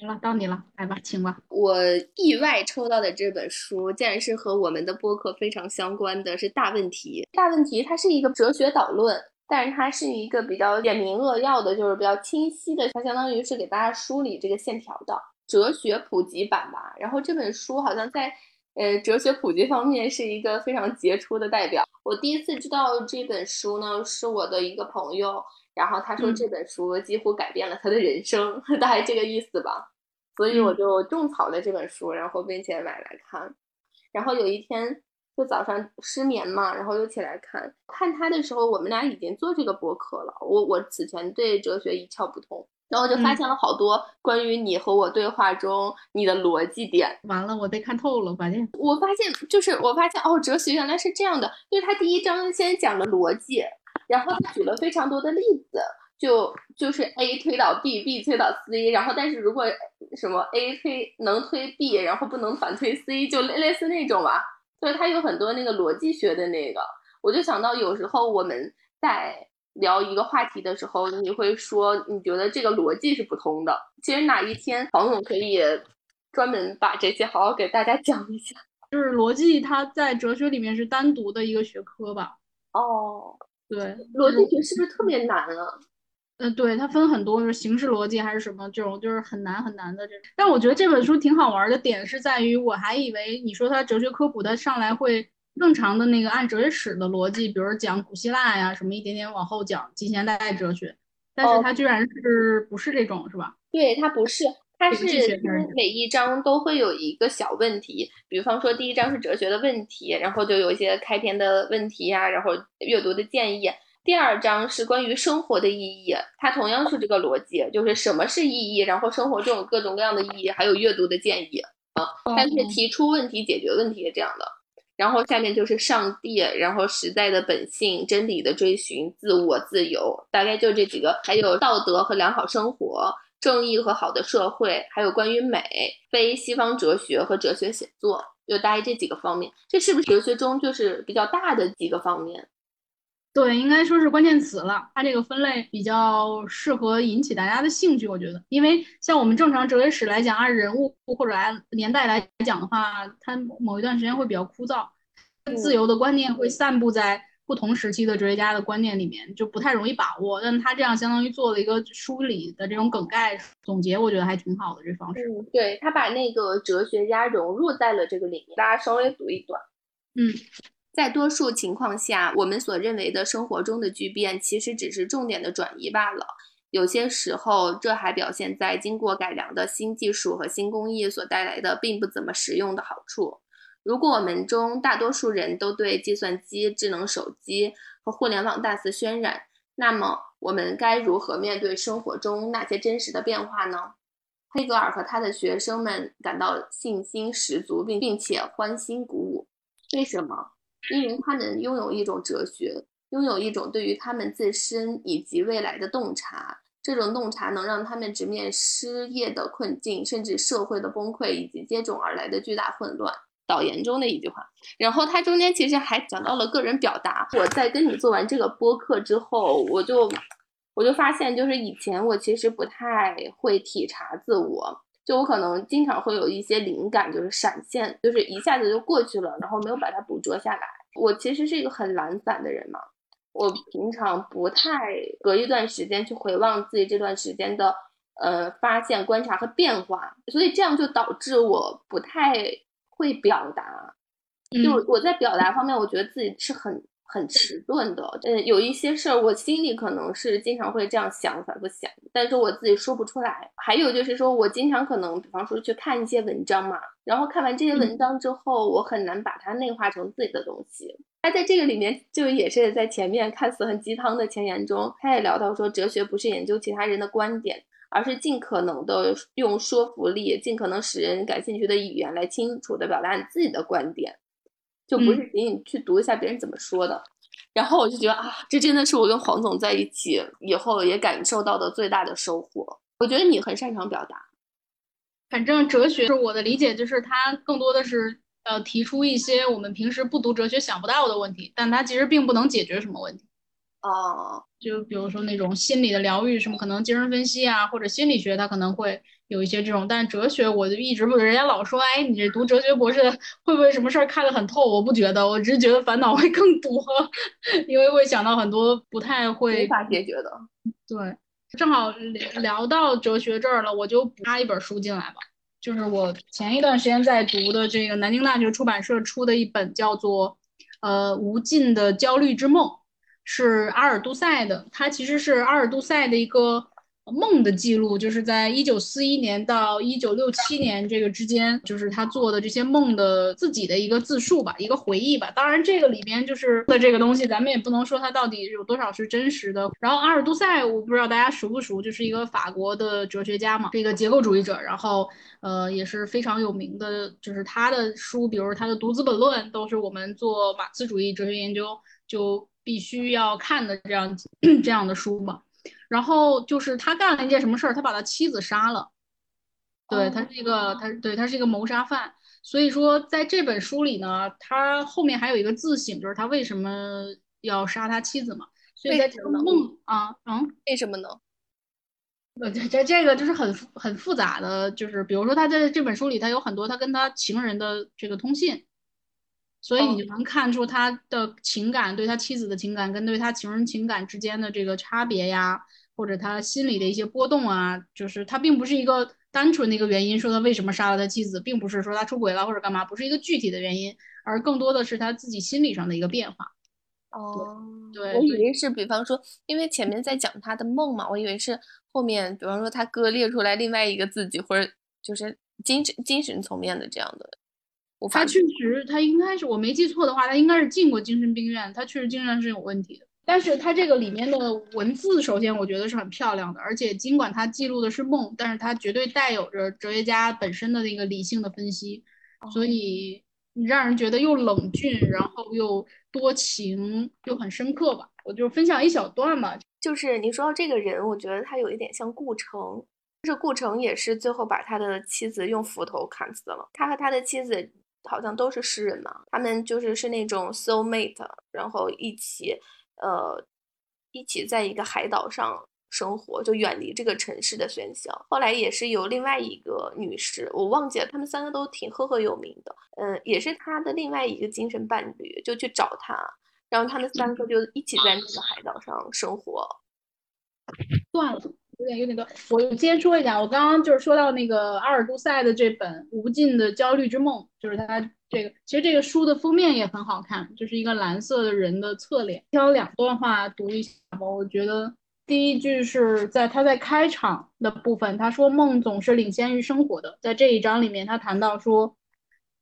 行了，到你了，来吧，请吧。我意外抽到的这本书，竟然是和我们的播客非常相关的，是《大问题》。《大问题》它是一个哲学导论，但是它是一个比较简明扼要的，就是比较清晰的，它相当于是给大家梳理这个线条的。哲学普及版吧，然后这本书好像在呃哲学普及方面是一个非常杰出的代表。我第一次知道这本书呢，是我的一个朋友，然后他说这本书几乎改变了他的人生，大概这个意思吧。所以我就种草了这本书，然后并且买来看。然后有一天就早上失眠嘛，然后又起来看。看他的时候，我们俩已经做这个博客了。我我此前对哲学一窍不通。然后就发现了好多关于你和我对话中你的逻辑点。完了，我被看透了，发现。我发现就是我发现哦，哲学原来是这样的。就是他第一章先讲了逻辑，然后他举了非常多的例子，就就是 A 推倒 B，B 推倒 C，然后但是如果什么 A 推能推 B，然后不能反推 C，就类类似那种吧。所以他有很多那个逻辑学的那个，我就想到有时候我们在。聊一个话题的时候，你会说你觉得这个逻辑是不通的。其实哪一天黄总可以专门把这些好好给大家讲一下。就是逻辑，它在哲学里面是单独的一个学科吧？哦，对，逻辑学是不是特别难啊？嗯，对，它分很多，就是形式逻辑还是什么这种，就是很难很难的这种。但我觉得这本书挺好玩的点是在于，我还以为你说它哲学科普，它上来会正常的那个按哲学史的逻辑，比如讲古希腊呀什么，一点点往后讲近现代哲学，但是它居然是不是这种，是吧？对，它不是，它是每一章都会有一个小问题，比方说第一章是哲学的问题，然后就有一些开篇的问题呀，然后阅读的建议。第二章是关于生活的意义，它同样是这个逻辑，就是什么是意义，然后生活中有各种各样的意义，还有阅读的建议啊，但是提出问题、解决问题这样的。然后下面就是上帝，然后时代的本性、真理的追寻、自我、自由，大概就这几个，还有道德和良好生活、正义和好的社会，还有关于美、非西方哲学和哲学写作，就大概这几个方面。这是不是哲学中就是比较大的几个方面？对，应该说是关键词了。它这个分类比较适合引起大家的兴趣，我觉得，因为像我们正常哲学史来讲，按人物或者按年代来讲的话，它某一段时间会比较枯燥，自由的观念会散布在不同时期的哲学家的观念里面，就不太容易把握。但他这样相当于做了一个梳理的这种梗概总结，我觉得还挺好的这方式。嗯，对他把那个哲学家融入在了这个里面，大家稍微读一段。嗯。在多数情况下，我们所认为的生活中的巨变，其实只是重点的转移罢了。有些时候，这还表现在经过改良的新技术和新工艺所带来的并不怎么实用的好处。如果我们中大多数人都对计算机、智能手机和互联网大肆渲染，那么我们该如何面对生活中那些真实的变化呢？黑格尔和他的学生们感到信心十足，并并且欢欣鼓舞。为什么？因为他们拥有一种哲学，拥有一种对于他们自身以及未来的洞察。这种洞察能让他们直面失业的困境，甚至社会的崩溃以及接踵而来的巨大混乱。导言中的一句话。然后他中间其实还讲到了个人表达。我在跟你做完这个播客之后，我就我就发现，就是以前我其实不太会体察自我。就我可能经常会有一些灵感，就是闪现，就是一下子就过去了，然后没有把它捕捉下来。我其实是一个很懒散的人嘛，我平常不太隔一段时间去回望自己这段时间的呃发现、观察和变化，所以这样就导致我不太会表达。就我在表达方面，我觉得自己是很。很迟钝的，嗯，有一些事儿我心里可能是经常会这样想，反复想，但是我自己说不出来。还有就是说我经常可能，比方说去看一些文章嘛，然后看完这些文章之后，我很难把它内化成自己的东西。他在这个里面就也是在前面看似很鸡汤的前言中，他也聊到说，哲学不是研究其他人的观点，而是尽可能的用说服力，尽可能使人感兴趣的语言来清楚的表达你自己的观点。就不是仅仅去读一下别人怎么说的，然后我就觉得啊，这真的是我跟黄总在一起以后也感受到的最大的收获。我觉得你很擅长表达，反正哲学是我的理解，就是它更多的是呃提出一些我们平时不读哲学想不到的问题，但它其实并不能解决什么问题。哦，就比如说那种心理的疗愈，什么可能精神分析啊，或者心理学，它可能会。有一些这种，但哲学我就一直不，人家老说，哎，你这读哲学博士 会不会什么事儿看得很透？我不觉得，我只是觉得烦恼会更多，因为会想到很多不太会无法解决的。对，正好聊到哲学这儿了，我就补插一本书进来吧，就是我前一段时间在读的这个南京大学出版社出的一本叫做《呃无尽的焦虑之梦》，是阿尔都塞的，它其实是阿尔都塞的一个。梦的记录，就是在一九四一年到一九六七年这个之间，就是他做的这些梦的自己的一个自述吧，一个回忆吧。当然，这个里边就是的这个东西，咱们也不能说它到底有多少是真实的。然后阿尔都塞，我不知道大家熟不熟，就是一个法国的哲学家嘛，是一个结构主义者，然后呃也是非常有名的，就是他的书，比如他的《读资本论》，都是我们做马克思主义哲学研究就必须要看的这样 这样的书嘛。然后就是他干了一件什么事儿？他把他妻子杀了。对他是一个，他对他是一个谋杀犯。所以说，在这本书里呢，他后面还有一个自省，就是他为什么要杀他妻子嘛？所以在这个梦啊，嗯，为什么呢？呃，这这这个就是很很复杂的，就是比如说他在这本书里，他有很多他跟他情人的这个通信。所以你就能看出他的情感，对他妻子的情感跟对他情人情感之间的这个差别呀，或者他心里的一些波动啊，就是他并不是一个单纯的一个原因，说他为什么杀了他妻子，并不是说他出轨了或者干嘛，不是一个具体的原因，而更多的是他自己心理上的一个变化。哦，对，我以为是，比方说，因为前面在讲他的梦嘛，我以为是后面，比方说他割裂出来另外一个自己，或者就是精神精神层面的这样的。他确实，他应该是我没记错的话，他应该是进过精神病院，他确实精神是有问题的。但是他这个里面的文字，首先我觉得是很漂亮的，而且尽管他记录的是梦，但是他绝对带有着哲学家本身的那个理性的分析，所以让人觉得又冷峻，然后又多情，又很深刻吧。我就分享一小段嘛，就是你说到这个人，我觉得他有一点像顾城，就是顾城也是最后把他的妻子用斧头砍死了，他和他的妻子。好像都是诗人嘛，他们就是是那种 soul mate，然后一起，呃，一起在一个海岛上生活，就远离这个城市的喧嚣。后来也是有另外一个女士，我忘记了，他们三个都挺赫赫有名的，嗯，也是他的另外一个精神伴侣，就去找他，然后他们三个就一起在那个海岛上生活。断了。有点有点多，我先说一下，我刚刚就是说到那个阿尔杜塞的这本《无尽的焦虑之梦》，就是他这个，其实这个书的封面也很好看，就是一个蓝色的人的侧脸。挑两段话读一下吧。我觉得第一句是在他在开场的部分，他说梦总是领先于生活的。在这一章里面，他谈到说，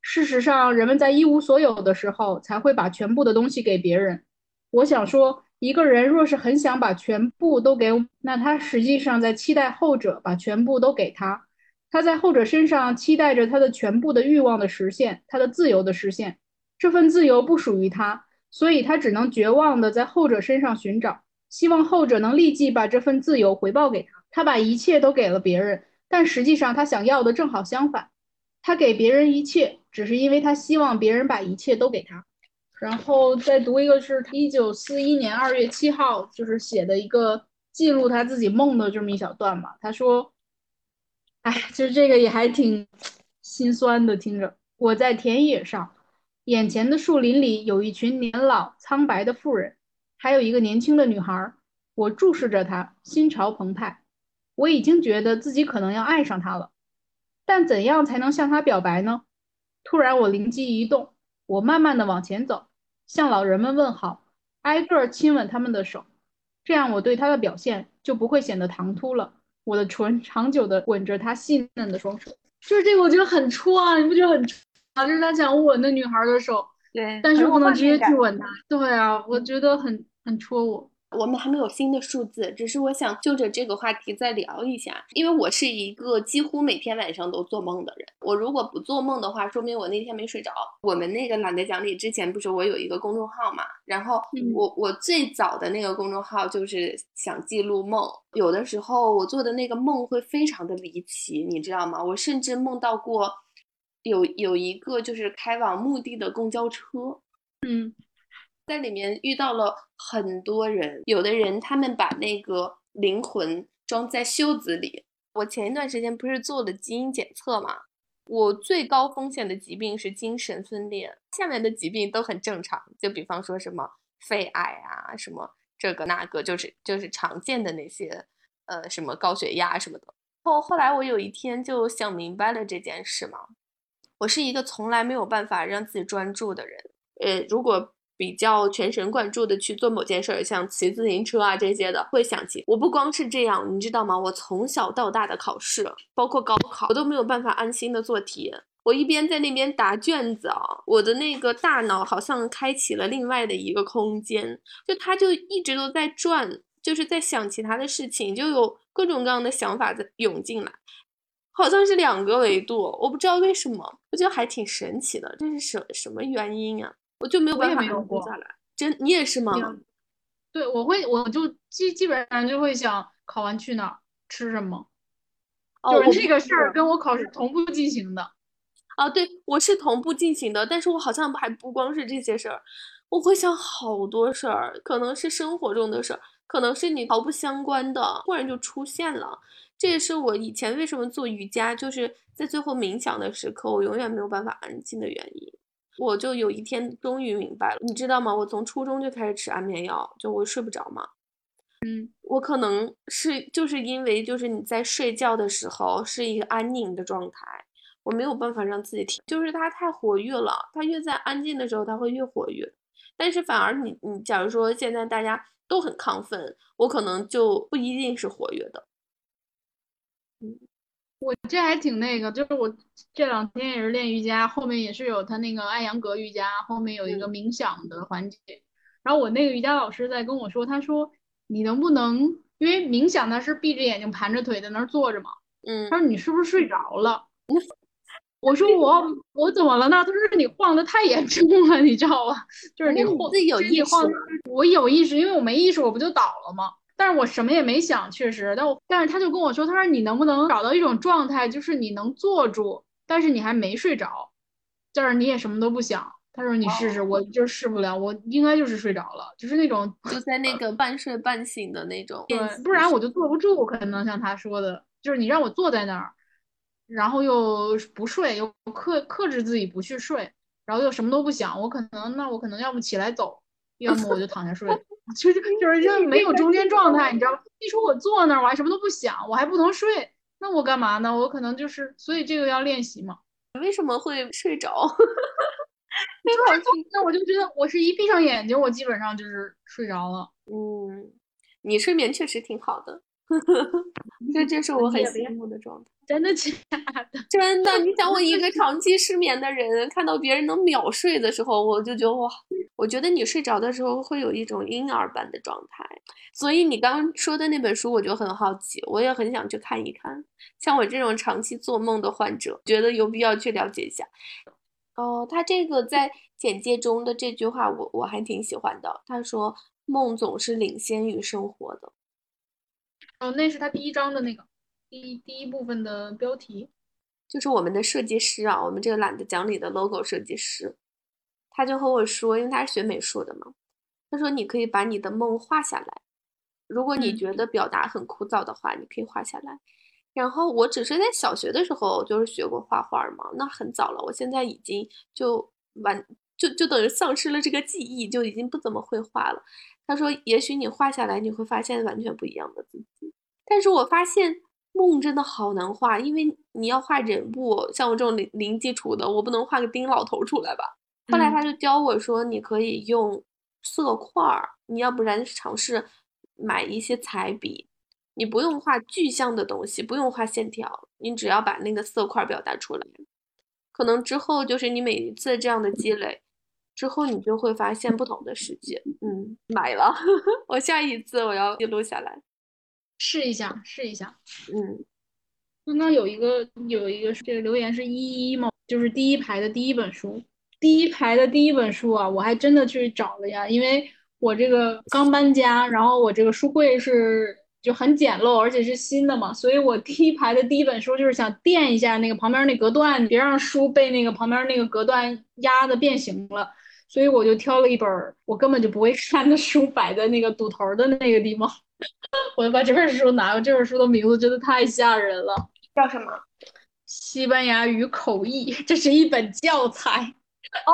事实上，人们在一无所有的时候才会把全部的东西给别人。我想说。一个人若是很想把全部都给，那他实际上在期待后者把全部都给他。他在后者身上期待着他的全部的欲望的实现，他的自由的实现。这份自由不属于他，所以他只能绝望的在后者身上寻找，希望后者能立即把这份自由回报给他。他把一切都给了别人，但实际上他想要的正好相反。他给别人一切，只是因为他希望别人把一切都给他。然后再读一个是一九四一年二月七号，就是写的一个记录他自己梦的这么一小段嘛。他说：“哎，其实这个也还挺心酸的，听着。我在田野上，眼前的树林里有一群年老苍白的妇人，还有一个年轻的女孩。我注视着她，心潮澎湃。我已经觉得自己可能要爱上她了，但怎样才能向她表白呢？突然，我灵机一动，我慢慢的往前走。”向老人们问好，挨个亲吻他们的手，这样我对他的表现就不会显得唐突了。我的唇长久地吻着他细嫩的双手，就是这个，我觉得很戳啊！你不觉得很戳啊？就是他想吻那女孩的手，对，但是不能直接去吻她。对啊，我觉得很很戳我。我们还没有新的数字，只是我想就着这个话题再聊一下，因为我是一个几乎每天晚上都做梦的人。我如果不做梦的话，说明我那天没睡着。我们那个懒得讲理之前不是我有一个公众号嘛，然后我我最早的那个公众号就是想记录梦，有的时候我做的那个梦会非常的离奇，你知道吗？我甚至梦到过有有一个就是开往墓地的公交车，嗯。在里面遇到了很多人，有的人他们把那个灵魂装在袖子里。我前一段时间不是做了基因检测嘛？我最高风险的疾病是精神分裂，下面的疾病都很正常。就比方说什么肺癌啊，什么这个那个，就是就是常见的那些，呃，什么高血压什么的。后后来我有一天就想明白了这件事嘛。我是一个从来没有办法让自己专注的人，呃，如果。比较全神贯注的去做某件事儿，像骑自行车啊这些的，会想起。我不光是这样，你知道吗？我从小到大的考试，包括高考，我都没有办法安心的做题。我一边在那边答卷子啊，我的那个大脑好像开启了另外的一个空间，就它就一直都在转，就是在想其他的事情，就有各种各样的想法在涌进来，好像是两个维度，我不知道为什么，我觉得还挺神奇的，这是什什么原因啊？我就没有办法安静下来，真你也是吗？对，我会，我就基基本上就会想考完去哪儿吃什么，就是这个事儿跟我考试同步进行的。啊，对，我是同步进行的，但是我好像还不光是这些事儿，我会想好多事儿，可能是生活中的事儿，可能是你毫不相关的，忽然就出现了。这也是我以前为什么做瑜伽，就是在最后冥想的时刻，我永远没有办法安静的原因。我就有一天终于明白了，你知道吗？我从初中就开始吃安眠药，就我睡不着嘛。嗯，我可能是就是因为就是你在睡觉的时候是一个安宁的状态，我没有办法让自己停，就是它太活跃了，它越在安静的时候它会越活跃，但是反而你你假如说现在大家都很亢奋，我可能就不一定是活跃的。嗯，我这还挺那个，就是我这两天也是练瑜伽，后面也是有他那个艾扬格瑜伽，后面有一个冥想的环节，然后我那个瑜伽老师在跟我说，他说。你能不能因为冥想他是闭着眼睛盘着腿在那儿坐着嘛？嗯，他说你是不是睡着了？我说我我怎么了呢？他说你晃的太严重了，你知道吧？就是你晃自己有意识，我有意识，因为我没意识我不就倒了吗？但是我什么也没想，确实，但我但是他就跟我说，他说你能不能找到一种状态，就是你能坐住，但是你还没睡着，就是你也什么都不想。他说：“你试试，我就试不了，我应该就是睡着了，就是那种就在那个半睡半醒的那种。对，不然我就坐不住。可能像他说的，就是你让我坐在那儿，然后又不睡，又克克制自己不去睡，然后又什么都不想，我可能那我可能要么起来走，要么我就躺下睡，就是就是就没有中间状态，你知道吗？一说我坐那儿，我还什么都不想，我还不能睡，那我干嘛呢？我可能就是，所以这个要练习嘛。为什么会睡着？” 那我就觉得，我是一闭上眼睛，我基本上就是睡着了。嗯，你睡眠确实挺好的，这这是 我很羡慕的状态。真的假的？真的，你想我一个长期失眠的人，看到别人能秒睡的时候，我就觉得哇，我觉得你睡着的时候会有一种婴儿般的状态。所以你刚刚说的那本书，我就很好奇，我也很想去看一看。像我这种长期做梦的患者，觉得有必要去了解一下。哦，他这个在简介中的这句话，我我还挺喜欢的。他说：“梦总是领先于生活的。”哦，那是他第一章的那个第一第一部分的标题，就是我们的设计师啊，我们这个懒得讲理的 logo 设计师，他就和我说，因为他是学美术的嘛，他说你可以把你的梦画下来，如果你觉得表达很枯燥的话，你可以画下来。然后我只是在小学的时候就是学过画画嘛，那很早了。我现在已经就完就就等于丧失了这个记忆，就已经不怎么会画了。他说，也许你画下来，你会发现完全不一样的自己。但是我发现梦真的好难画，因为你要画人物，像我这种零零基础的，我不能画个丁老头出来吧。后来他就教我说，你可以用色块儿，你要不然尝试买一些彩笔。你不用画具象的东西，不用画线条，你只要把那个色块表达出来，可能之后就是你每一次这样的积累，之后你就会发现不同的世界。嗯，买了，我下一次我要记录下来，试一下，试一下。嗯，刚刚有一个有一个这个留言是一一嘛？就是第一排的第一本书，第一排的第一本书啊，我还真的去找了呀，因为我这个刚搬家，然后我这个书柜是。就很简陋，而且是新的嘛，所以我第一排的第一本书就是想垫一下那个旁边那隔断，别让书被那个旁边那个隔断压的变形了，所以我就挑了一本我根本就不会看的书摆在那个堵头的那个地方，我就把这本书拿了。这本书的名字真的太吓人了，叫什么？西班牙语口译，这是一本教材哦。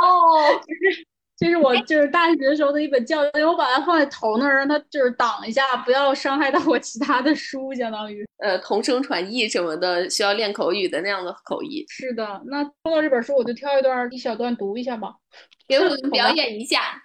这是我就是大学时候的一本教材，我把它放在头那儿，让它就是挡一下，不要伤害到我其他的书，相当于呃同声传译什么的，需要练口语的那样的口译。是的，那说到这本书，我就挑一段一小段读一下吧，给我们表演一下。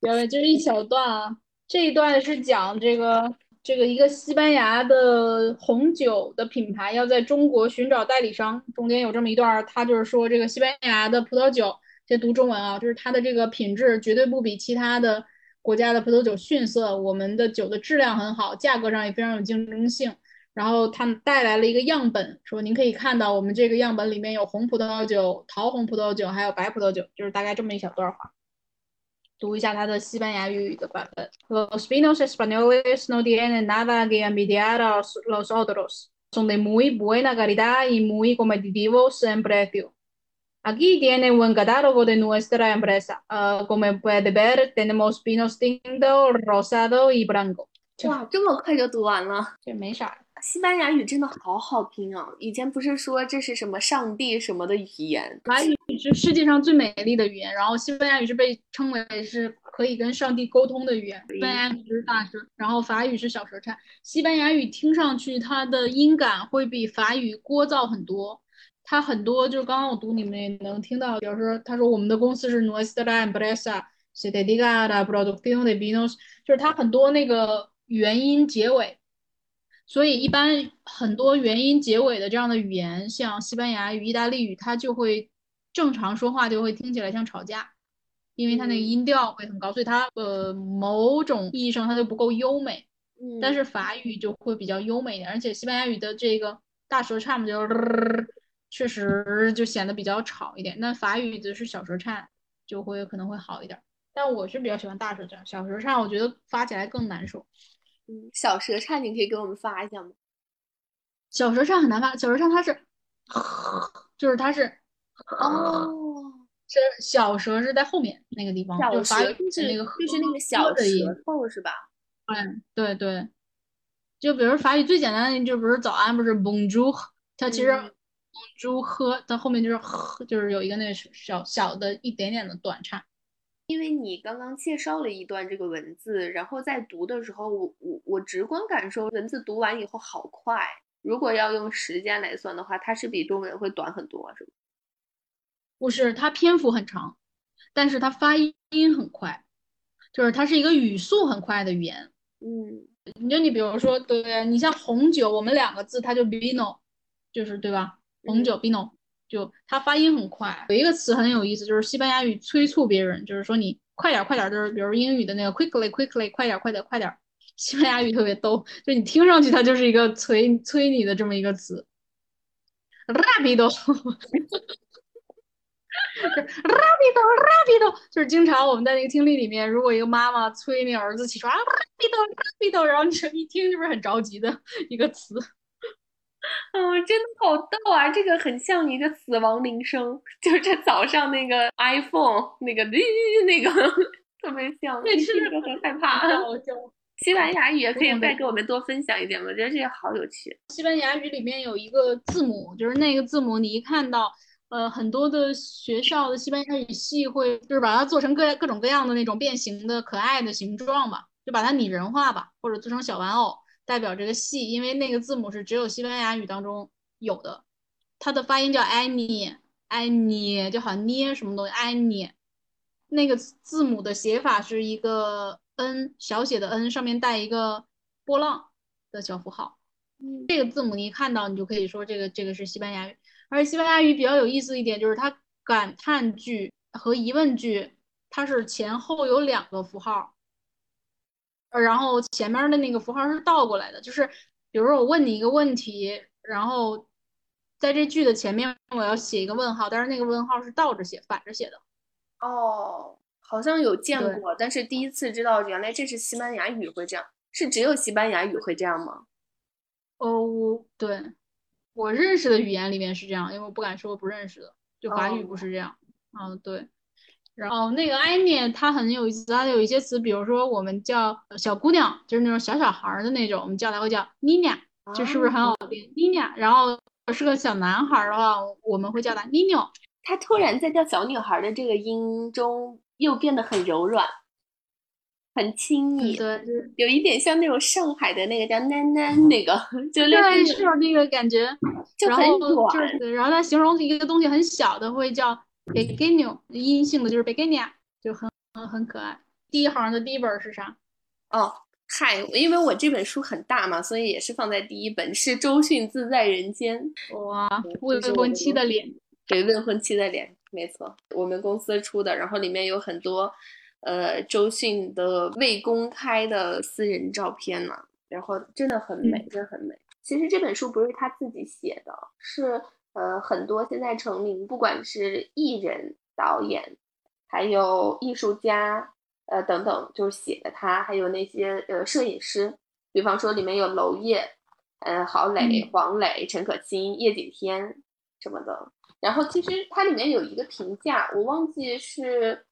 表演就是一小段啊，这一段是讲这个这个一个西班牙的红酒的品牌要在中国寻找代理商，中间有这么一段，他就是说这个西班牙的葡萄酒。先读中文啊，就是它的这个品质绝对不比其他的国家的葡萄酒逊色。我们的酒的质量很好，价格上也非常有竞争性。然后他们带来了一个样本，说您可以看到我们这个样本里面有红葡萄酒、桃红葡萄酒，还有白葡萄酒，就是大概这么一小段话。读一下它的西班牙语的版本：Los vinos españoles no tienen nada que envidiar a los otros. Son de muy buena calidad y muy competitivos en precio. Aquí tiene un catálogo de nuestra empresa. como puede ver, tenemos vinos tinto, rosado y blanco. 哇，这么快就读完了？这没啥。 西班牙语真的好好听啊！以前不是说这是什么上帝什么的语言？法语语是世界上最美丽的语言，然后西班牙语是被称为是可以跟上帝沟通的语言。西班牙语是大舌，然后法语是小舌颤。西班牙语听上去它的音感会比法语聒噪很多。它很多就是刚刚我读你们也能听到，比如说他说我们的公司是 Nuestra empresa se dedica a la producción de vinos，就是它很多那个元音结尾，所以一般很多元音结尾的这样的语言，像西班牙语、意大利语，它就会正常说话就会听起来像吵架，因为它那个音调会很高，所以它呃某种意义上它就不够优美。嗯，但是法语就会比较优美一点，而且西班牙语的这个大舌颤就确实就显得比较吵一点。那法语的是小舌颤，就会可能会好一点。但我是比较喜欢大舌颤，小舌颤我觉得发起来更难受。嗯，小舌颤你可以给我们发一下吗？小舌颤很难发，小舌颤它是，就是它是，哦，这小舌是在后面那个地方，小就是那个就是那个小。舌头是吧？嗯，对对，就比如法语最简单的，就比如早安不是 bonjour，它其实嗯 bonjour 喝，它后面就是呵，就是有一个那个小小的一点点的短颤。因为你刚刚介绍了一段这个文字，然后在读的时候，我我我直观感受文字读完以后好快。如果要用时间来算的话，它是比中文会短很多，是吗？不是，它篇幅很长，但是它发音很快，就是它是一个语速很快的语言。嗯你就你比如说，对你像红酒，我们两个字它就 vino，就是对吧？红酒 vino，就它发音很快。有一个词很有意思，就是西班牙语催促别人，就是说你快点快点，就是比如英语的那个 quickly quickly，快点快点快点。西班牙语特别逗，就你听上去它就是一个催催你的这么一个词，rapido。rapido rapido，就是经常我们在那个听力里面，如果一个妈妈催那儿子起床啊 rapido rapido，然后你这一听就是很着急的一个词。哦，真的好逗啊！这个很像一个死亡铃声，就是这早上那个 iPhone 那个 那个特别像，对，是这个很害怕。好笑。西班牙语也可以再给我们多分享一点吗？我觉得这个好有趣。西班牙语里面有一个字母，就是那个字母，你一看到，呃，很多的学校的西班牙语系会就是把它做成各各种各样的那种变形的可爱的形状吧，就把它拟人化吧，或者做成小玩偶，代表这个系，因为那个字母是只有西班牙语当中有的，它的发音叫埃尼，埃尼就好像捏什么东西，埃尼。那个字母的写法是一个 n 小写的 n 上面带一个波浪的小符号。嗯这个字母你一看到，你就可以说这个这个是西班牙语。而西班牙语比较有意思一点就是它感叹句和疑问句，它是前后有两个符号，呃，然后前面的那个符号是倒过来的，就是比如说我问你一个问题，然后在这句的前面我要写一个问号，但是那个问号是倒着写、反着写的。哦，好像有见过，但是第一次知道原来这是西班牙语会这样，是只有西班牙语会这样吗？哦，我对我认识的语言里面是这样，因为我不敢说不认识的，就法语不是这样。嗯，对。然后那个艾米她很有意思，她有一些词，比如说我们叫小姑娘，就是那种小小孩儿的那种，我们叫她会叫妮妮，就是不是很好听？妮妮。然后是个小男孩儿的话，我们会叫他妮妞。他突然在叫小女孩的这个音中又变得很柔软，很亲昵，对，就有一点像那种上海的那个叫囡囡那个，就类对，似是有那个感觉。就很然后就。是，然后他形容一个东西很小的会叫 pequeño，阴性的就是 pequeña，就很很很可爱。第一行的第一本是啥？哦，嗨，因为我这本书很大嘛，所以也是放在第一本，是周迅自在人间。哇，未婚妻的脸。对，未婚妻的脸，没错，我们公司出的，然后里面有很多，呃，周迅的未公开的私人照片呢，然后真的很美，真的很美。其实这本书不是他自己写的，是呃很多现在成名，不管是艺人、导演，还有艺术家，呃等等，就是写的他，还有那些呃摄影师，比方说里面有娄烨，呃郝蕾、嗯黄磊、陈可辛、叶景天什么的。然后其实它里面有一个评价，我忘记是，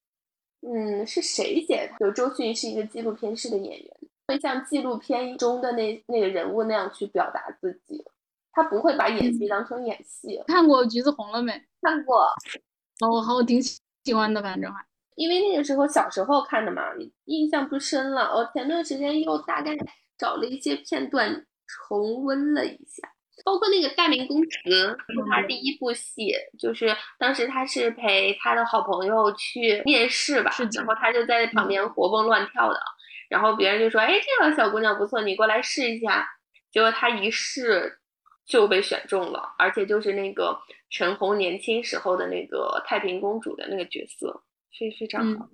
嗯，是谁写的？就周迅是一个纪录片式的演员，会像纪录片中的那那个人物那样去表达自己，他不会把演戏当成演戏。看过《橘子红了没》？看过，我好，我挺喜欢的，反正还。因为那个时候小时候看的嘛，印象不深了。我前段时间又大概找了一些片段重温了一下，包括那个《大明宫词》，是他第一部戏，就是当时他是陪他的好朋友去面试吧，然后他就在旁边活蹦乱跳的，然后别人就说：“哎，这个小姑娘不错，你过来试一下。”结果他一试就被选中了，而且就是那个陈红年轻时候的那个太平公主的那个角色。非非常好，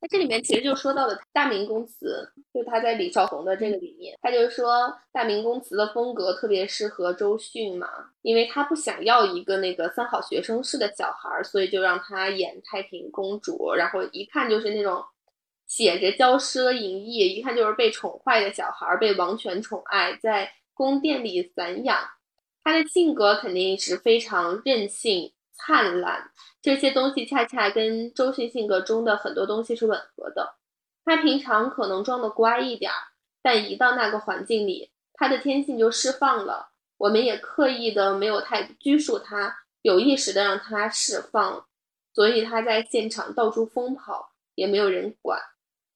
那这里面其实就说到了大明宫词，就他在李少红的这个里面，他就说大明宫词的风格特别适合周迅嘛，因为他不想要一个那个三好学生式的小孩，所以就让他演太平公主，然后一看就是那种写着骄奢淫逸，一看就是被宠坏的小孩，被王权宠爱，在宫殿里散养，他的性格肯定是非常任性。灿烂这些东西恰恰跟周迅性格中的很多东西是吻合的。他平常可能装的乖一点儿，但一到那个环境里，他的天性就释放了。我们也刻意的没有太拘束他，有意识的让他释放，所以他在现场到处疯跑，也没有人管。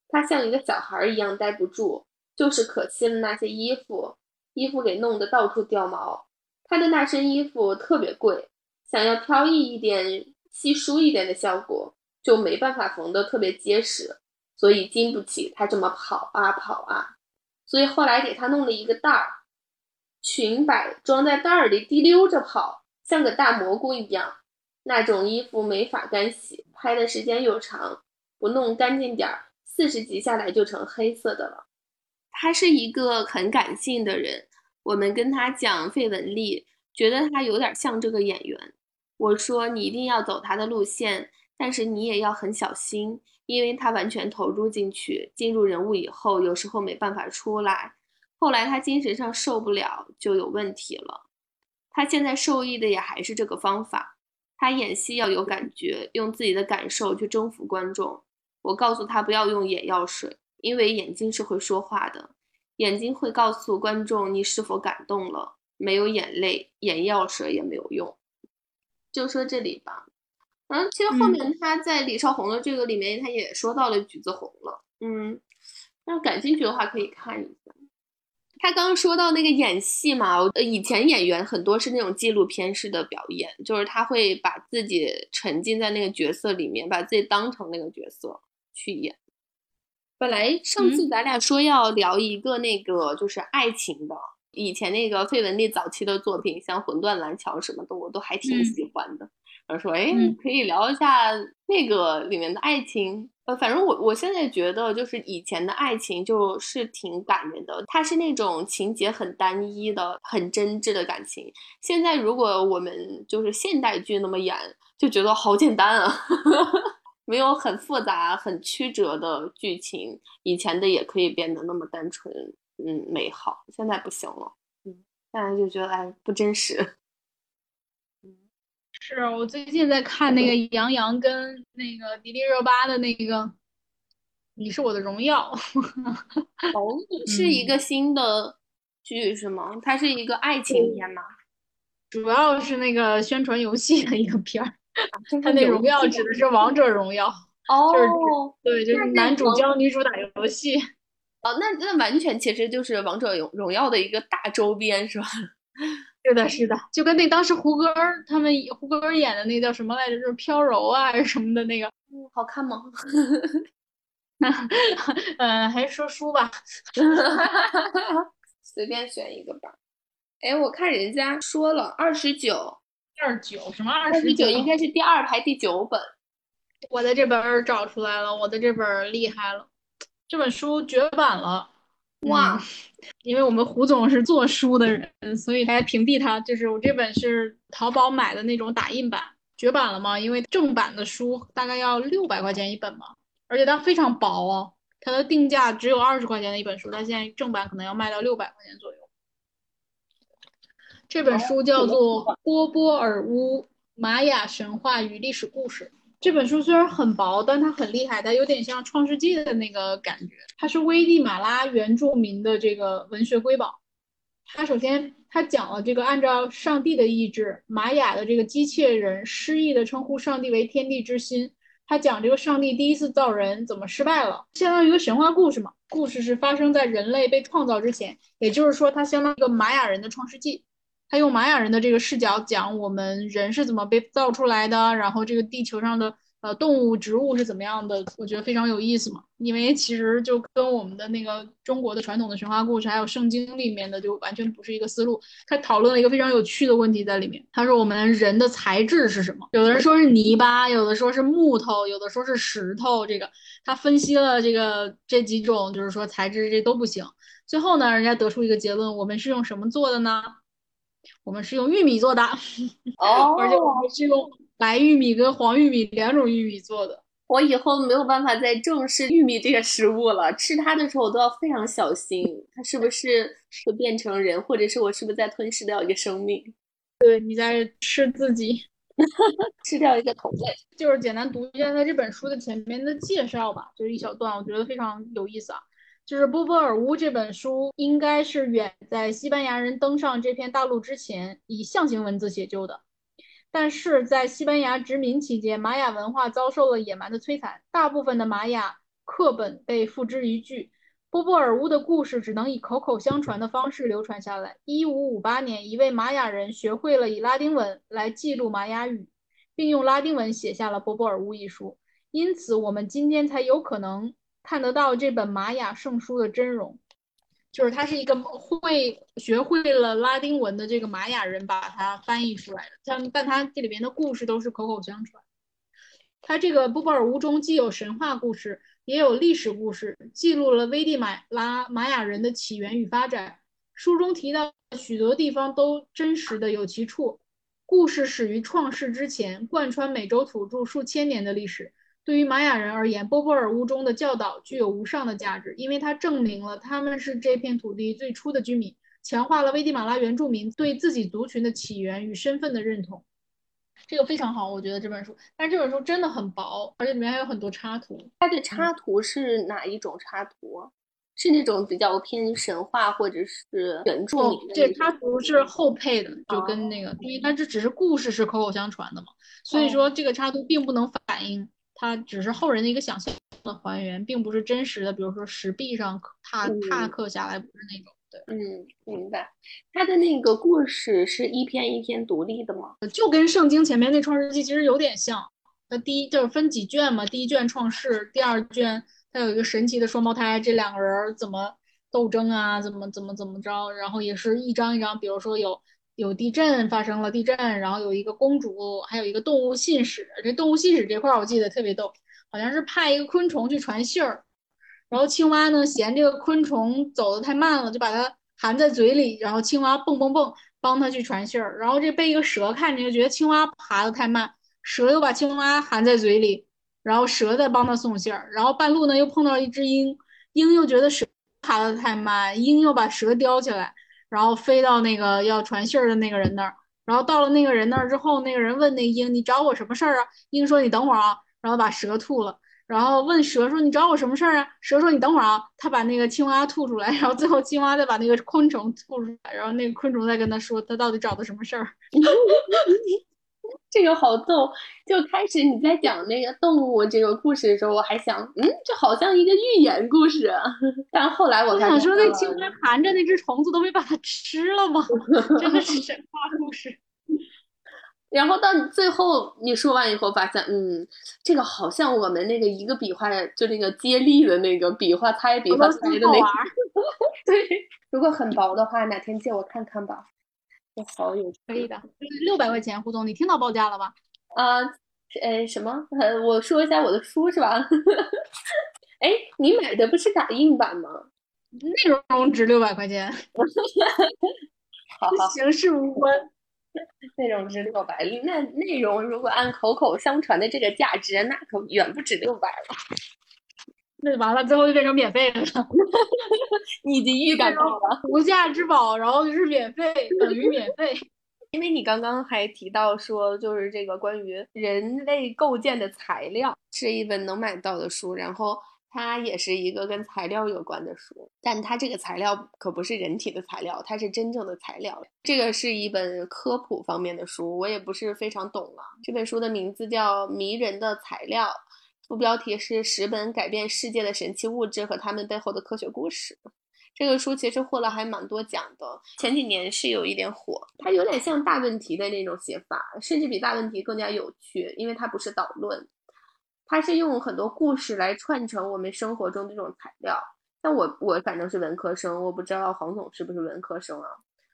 他像一个小孩一样待不住，就是可惜了那些衣服，衣服给弄得到处掉毛。他的那身衣服特别贵。想要飘逸一点、稀疏一点的效果，就没办法缝得特别结实，所以经不起他这么跑啊跑啊。所以后来给他弄了一个袋儿，裙摆装在袋儿里，滴溜着跑，像个大蘑菇一样。那种衣服没法干洗，拍的时间又长，不弄干净点儿，四十集下来就成黑色的了。他是一个很感性的人，我们跟他讲费雯丽，觉得他有点像这个演员。我说你一定要走他的路线，但是你也要很小心，因为他完全投入进去，进入人物以后，有时候没办法出来。后来他精神上受不了，就有问题了。他现在受益的也还是这个方法。他演戏要有感觉，用自己的感受去征服观众。我告诉他不要用眼药水，因为眼睛是会说话的，眼睛会告诉观众你是否感动了。没有眼泪，眼药水也没有用。就说这里吧，嗯，其实后面他在李少红的这个里面，他也说到了橘子红了，嗯，那感兴趣的话可以看一下。他刚刚说到那个演戏嘛，呃，以前演员很多是那种纪录片式的表演，就是他会把自己沉浸在那个角色里面，把自己当成那个角色去演。本来上次咱俩说要聊一个那个就是爱情的。以前那个费雯丽早期的作品，像《魂断蓝桥》什么的，我都还挺喜欢的。然后说，哎，可以聊一下那个里面的爱情。呃，反正我我现在觉得，就是以前的爱情就是挺感人的，它是那种情节很单一的、很真挚的感情。现在如果我们就是现代剧那么演，就觉得好简单啊，没有很复杂、很曲折的剧情。以前的也可以变得那么单纯。嗯，美好，现在不行了。嗯，现在就觉得哎，不真实。嗯，是我最近在看那个杨洋跟那个迪丽热巴的那个《你是我的荣耀》。哦，是一个新的剧是吗？它是一个爱情片吗？主要是那个宣传游戏的一个片儿。它那荣耀指的是王者荣耀。哦，对，就是男主教女主打游戏。哦，那那完全其实就是王者荣荣耀的一个大周边，是吧？是的，是的，就跟那当时胡歌他们胡歌演的那叫什么来着，就是飘柔啊还是什么的那个，嗯，好看吗？嗯，还是说书吧，随便选一个吧。哎，我看人家说了二十九，二九什么二十九？应该是第二排第九本。我的这本找出来了，我的这本厉害了。这本书绝版了，哇！因为我们胡总是做书的人，所以来屏蔽他。就是我这本是淘宝买的那种打印版，绝版了嘛？因为正版的书大概要六百块钱一本嘛，而且它非常薄哦，它的定价只有二十块钱的一本书，它现在正版可能要卖到六百块钱左右。这本书叫做《波波尔乌玛雅神话与历史故事》。这本书虽然很薄，但它很厉害，它有点像《创世纪》的那个感觉。它是危地马拉原住民的这个文学瑰宝，它首先它讲了这个按照上帝的意志，玛雅的这个机械人诗意的称呼上帝为天地之心。他讲这个上帝第一次造人怎么失败了，相当于一个神话故事嘛。故事是发生在人类被创造之前，也就是说，它相当于一个玛雅人的创世纪。他用玛雅人的这个视角讲我们人是怎么被造出来的，然后这个地球上的。呃，动物、植物是怎么样的？我觉得非常有意思嘛，因为其实就跟我们的那个中国的传统的神话故事，还有圣经里面的，就完全不是一个思路。他讨论了一个非常有趣的问题在里面。他说我们人的材质是什么？有的人说是泥巴，有的说是木头，有的说是石头。这个他分析了这个这几种，就是说材质这都不行。最后呢，人家得出一个结论：我们是用什么做的呢？我们是用玉米做的。哦，而且我们是用。白玉米跟黄玉米两种玉米做的，我以后没有办法再正视玉米这个食物了。吃它的时候我都要非常小心，它是不是会变成人，或者是我是不是在吞噬掉一个生命？对，你在吃自己，吃掉一个同类。就是简单读一下他这本书的前面的介绍吧，就是一小段，我觉得非常有意思啊。就是波波尔乌这本书应该是远在西班牙人登上这片大陆之前，以象形文字写就的。但是在西班牙殖民期间，玛雅文化遭受了野蛮的摧残，大部分的玛雅课本被付之一炬。波波尔乌的故事只能以口口相传的方式流传下来。一五五八年，一位玛雅人学会了以拉丁文来记录玛雅语，并用拉丁文写下了《波波尔乌》一书。因此，我们今天才有可能看得到这本玛雅圣书的真容。就是他是一个会学会了拉丁文的这个玛雅人把它翻译出来的，像但他这里边的故事都是口口相传。他这个波波尔乌中既有神话故事，也有历史故事，记录了危地马拉玛雅人的起源与发展。书中提到许多地方都真实的有其处，故事始于创世之前，贯穿美洲土著数千年的历史。对于玛雅人而言，波波尔乌中的教导具有无上的价值，因为它证明了他们是这片土地最初的居民，强化了危地马拉原住民对自己族群的起源与身份的认同。这个非常好，我觉得这本书。但是这本书真的很薄，而且里面还有很多插图。它的插图是哪一种插图？是那种比较偏神话或者是原著？这插图是后配的，就跟那个，因为它这只是故事是口口相传的嘛，所以说这个插图并不能反映。它只是后人的一个想象的还原，并不是真实的。比如说石壁上踏踏刻下来，不是那种。对，嗯，明白。它的那个故事是一篇一篇独立的吗？就跟圣经前面那创世纪其实有点像。它第一就是分几卷嘛，第一卷创世，第二卷它有一个神奇的双胞胎，这两个人怎么斗争啊？怎么怎么怎么着？然后也是一张一张，比如说有。有地震发生了地震，然后有一个公主，还有一个动物信使。这动物信使这块我记得特别逗，好像是派一个昆虫去传信儿，然后青蛙呢嫌这个昆虫走的太慢了，就把它含在嘴里，然后青蛙蹦蹦蹦帮他去传信儿。然后这被一个蛇看见，就觉得青蛙爬的太慢，蛇又把青蛙含在嘴里，然后蛇再帮他送信儿。然后半路呢又碰到一只鹰，鹰又觉得蛇爬的太慢，鹰又把蛇叼起来。然后飞到那个要传信儿的那个人那儿，然后到了那个人那儿之后，那个人问那鹰：“你找我什么事儿啊？”鹰说：“你等会儿啊。”然后把蛇吐了，然后问蛇说：“你找我什么事儿啊？”蛇说：“你等会儿啊。”他把那个青蛙吐出来，然后最后青蛙再把那个昆虫吐出来，然后那个昆虫再跟他说他到底找的什么事儿。这个好逗，就开始你在讲那个动物这个故事的时候，我还想，嗯，这好像一个寓言故事。但后来我想说，那青蛙含着那只虫子都没把它吃了吗？真的是神话故事。然后到你最后你说完以后，发现，嗯，这个好像我们那个一个笔画，就那个接力的那个笔画猜笔画猜的那个。对，如果很薄的话，哪天借我看看吧。好有可以的，六百块钱，胡总，你听到报价了吗？啊，呃，什么？呃，我说一下我的书是吧？哎，你买的不是打印版吗？内容值六百块钱，好好，形式无关。内容值六百，那内容如果按口口相传的这个价值，那可远不止六百了。那完了，最后就变成免费了。你已经预感到了，无价之宝，然后就是免费，等于免费。因为你刚刚还提到说，就是这个关于人类构建的材料是一本能买到的书，然后它也是一个跟材料有关的书，但它这个材料可不是人体的材料，它是真正的材料。这个是一本科普方面的书，我也不是非常懂了。这本书的名字叫《迷人的材料》，副标题是十本改变世界的神奇物质和它们背后的科学故事。这个书其实获了还蛮多奖的，前几年是有一点火。它有点像大问题的那种写法，甚至比大问题更加有趣，因为它不是导论。它是用很多故事来串成我们生活中的这种材料。但我，我反正是文科生，我不知道黄总是不是文科生啊？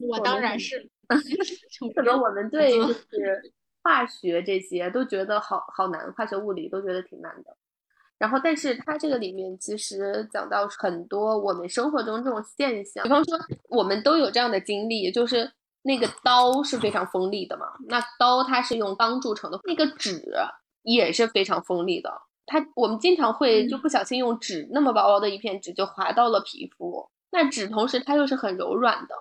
我当然是。可能我们对就是化学这些都觉得好好难，化学、物理都觉得挺难的。然后，但是它这个里面其实讲到很多我们生活中这种现象，比方说我们都有这样的经历，就是那个刀是非常锋利的嘛，那刀它是用钢铸成的，那个纸。也是非常锋利的，它我们经常会就不小心用纸那么薄薄的一片纸就划到了皮肤，那纸同时它又是很柔软的，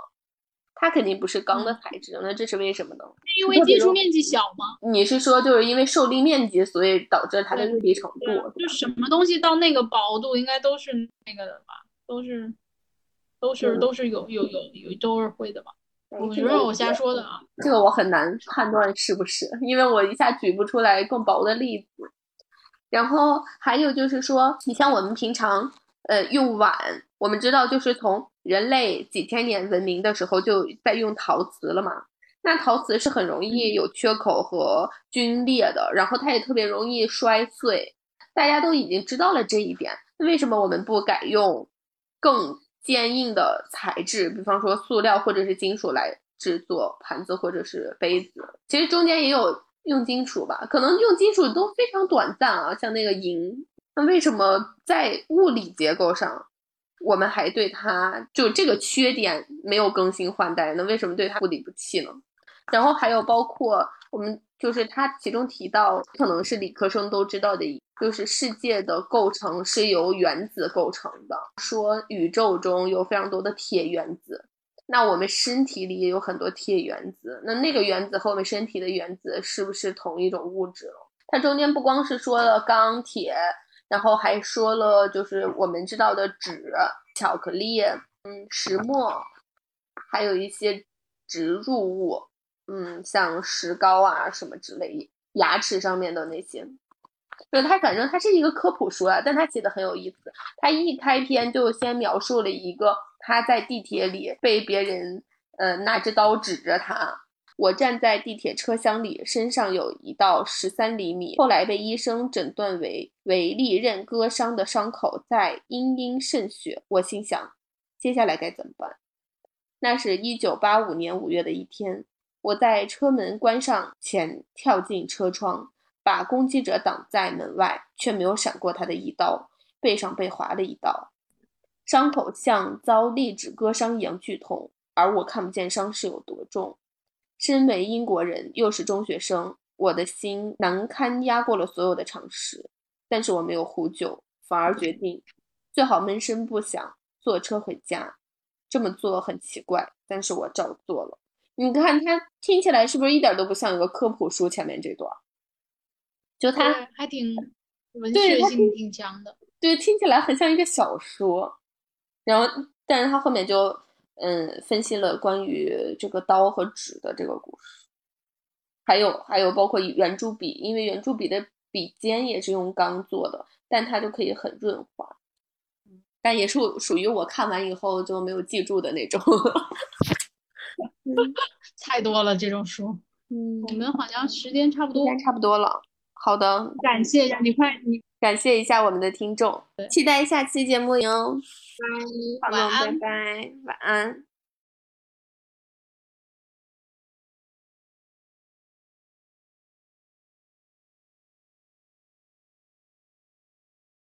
它肯定不是钢的材质，那这是为什么呢？是因为接触面积小吗？你是说就是因为受力面积，所以导致它的立体程度？就什么东西到那个薄度，应该都是那个的吧？都是，都是都是有有有有都是会的吧？我觉得我瞎说的啊，这个我很难判断是不是，因为我一下举不出来更薄的例子。然后还有就是说，你像我们平常呃用碗，我们知道就是从人类几千年文明的时候就在用陶瓷了嘛。那陶瓷是很容易有缺口和皲裂的，然后它也特别容易摔碎。大家都已经知道了这一点，那为什么我们不改用更？坚硬的材质，比方说塑料或者是金属来制作盘子或者是杯子，其实中间也有用金属吧，可能用金属都非常短暂啊，像那个银，那为什么在物理结构上，我们还对它就这个缺点没有更新换代？那为什么对它不离不弃呢？然后还有包括我们。就是他其中提到，可能是理科生都知道的，就是世界的构成是由原子构成的。说宇宙中有非常多的铁原子，那我们身体里也有很多铁原子。那那个原子和我们身体的原子是不是同一种物质？它中间不光是说了钢铁，然后还说了就是我们知道的纸、巧克力、嗯石墨，还有一些植入物。嗯，像石膏啊什么之类，牙齿上面的那些，就他反正他是一个科普书啊，但他写的很有意思。他一开篇就先描述了一个他在地铁里被别人呃拿着刀指着他，我站在地铁车厢里，身上有一道十三厘米，后来被医生诊断为为利刃割伤的伤口在殷殷渗血。我心想，接下来该怎么办？那是一九八五年五月的一天。我在车门关上前跳进车窗，把攻击者挡在门外，却没有闪过他的一刀，背上被划了一刀，伤口像遭利指割伤一样剧痛，而我看不见伤势有多重。身为英国人，又是中学生，我的心难堪压过了所有的常识，但是我没有呼救，反而决定最好闷声不响，坐车回家。这么做很奇怪，但是我照做了。你看他听起来是不是一点都不像一个科普书？前面这段，就他还挺文学性挺强的，对，听起来很像一个小说。然后，但是他后面就嗯分析了关于这个刀和纸的这个故事，还有还有包括圆珠笔，因为圆珠笔的笔尖也是用钢做的，但它就可以很润滑。但也是属于我看完以后就没有记住的那种。太多了这种书，嗯，我们好像时间差不多，时间差不多了。好的，感谢一下你快你感谢一下我们的听众，期待下期节目哟。拜，晚安，拜拜，晚安。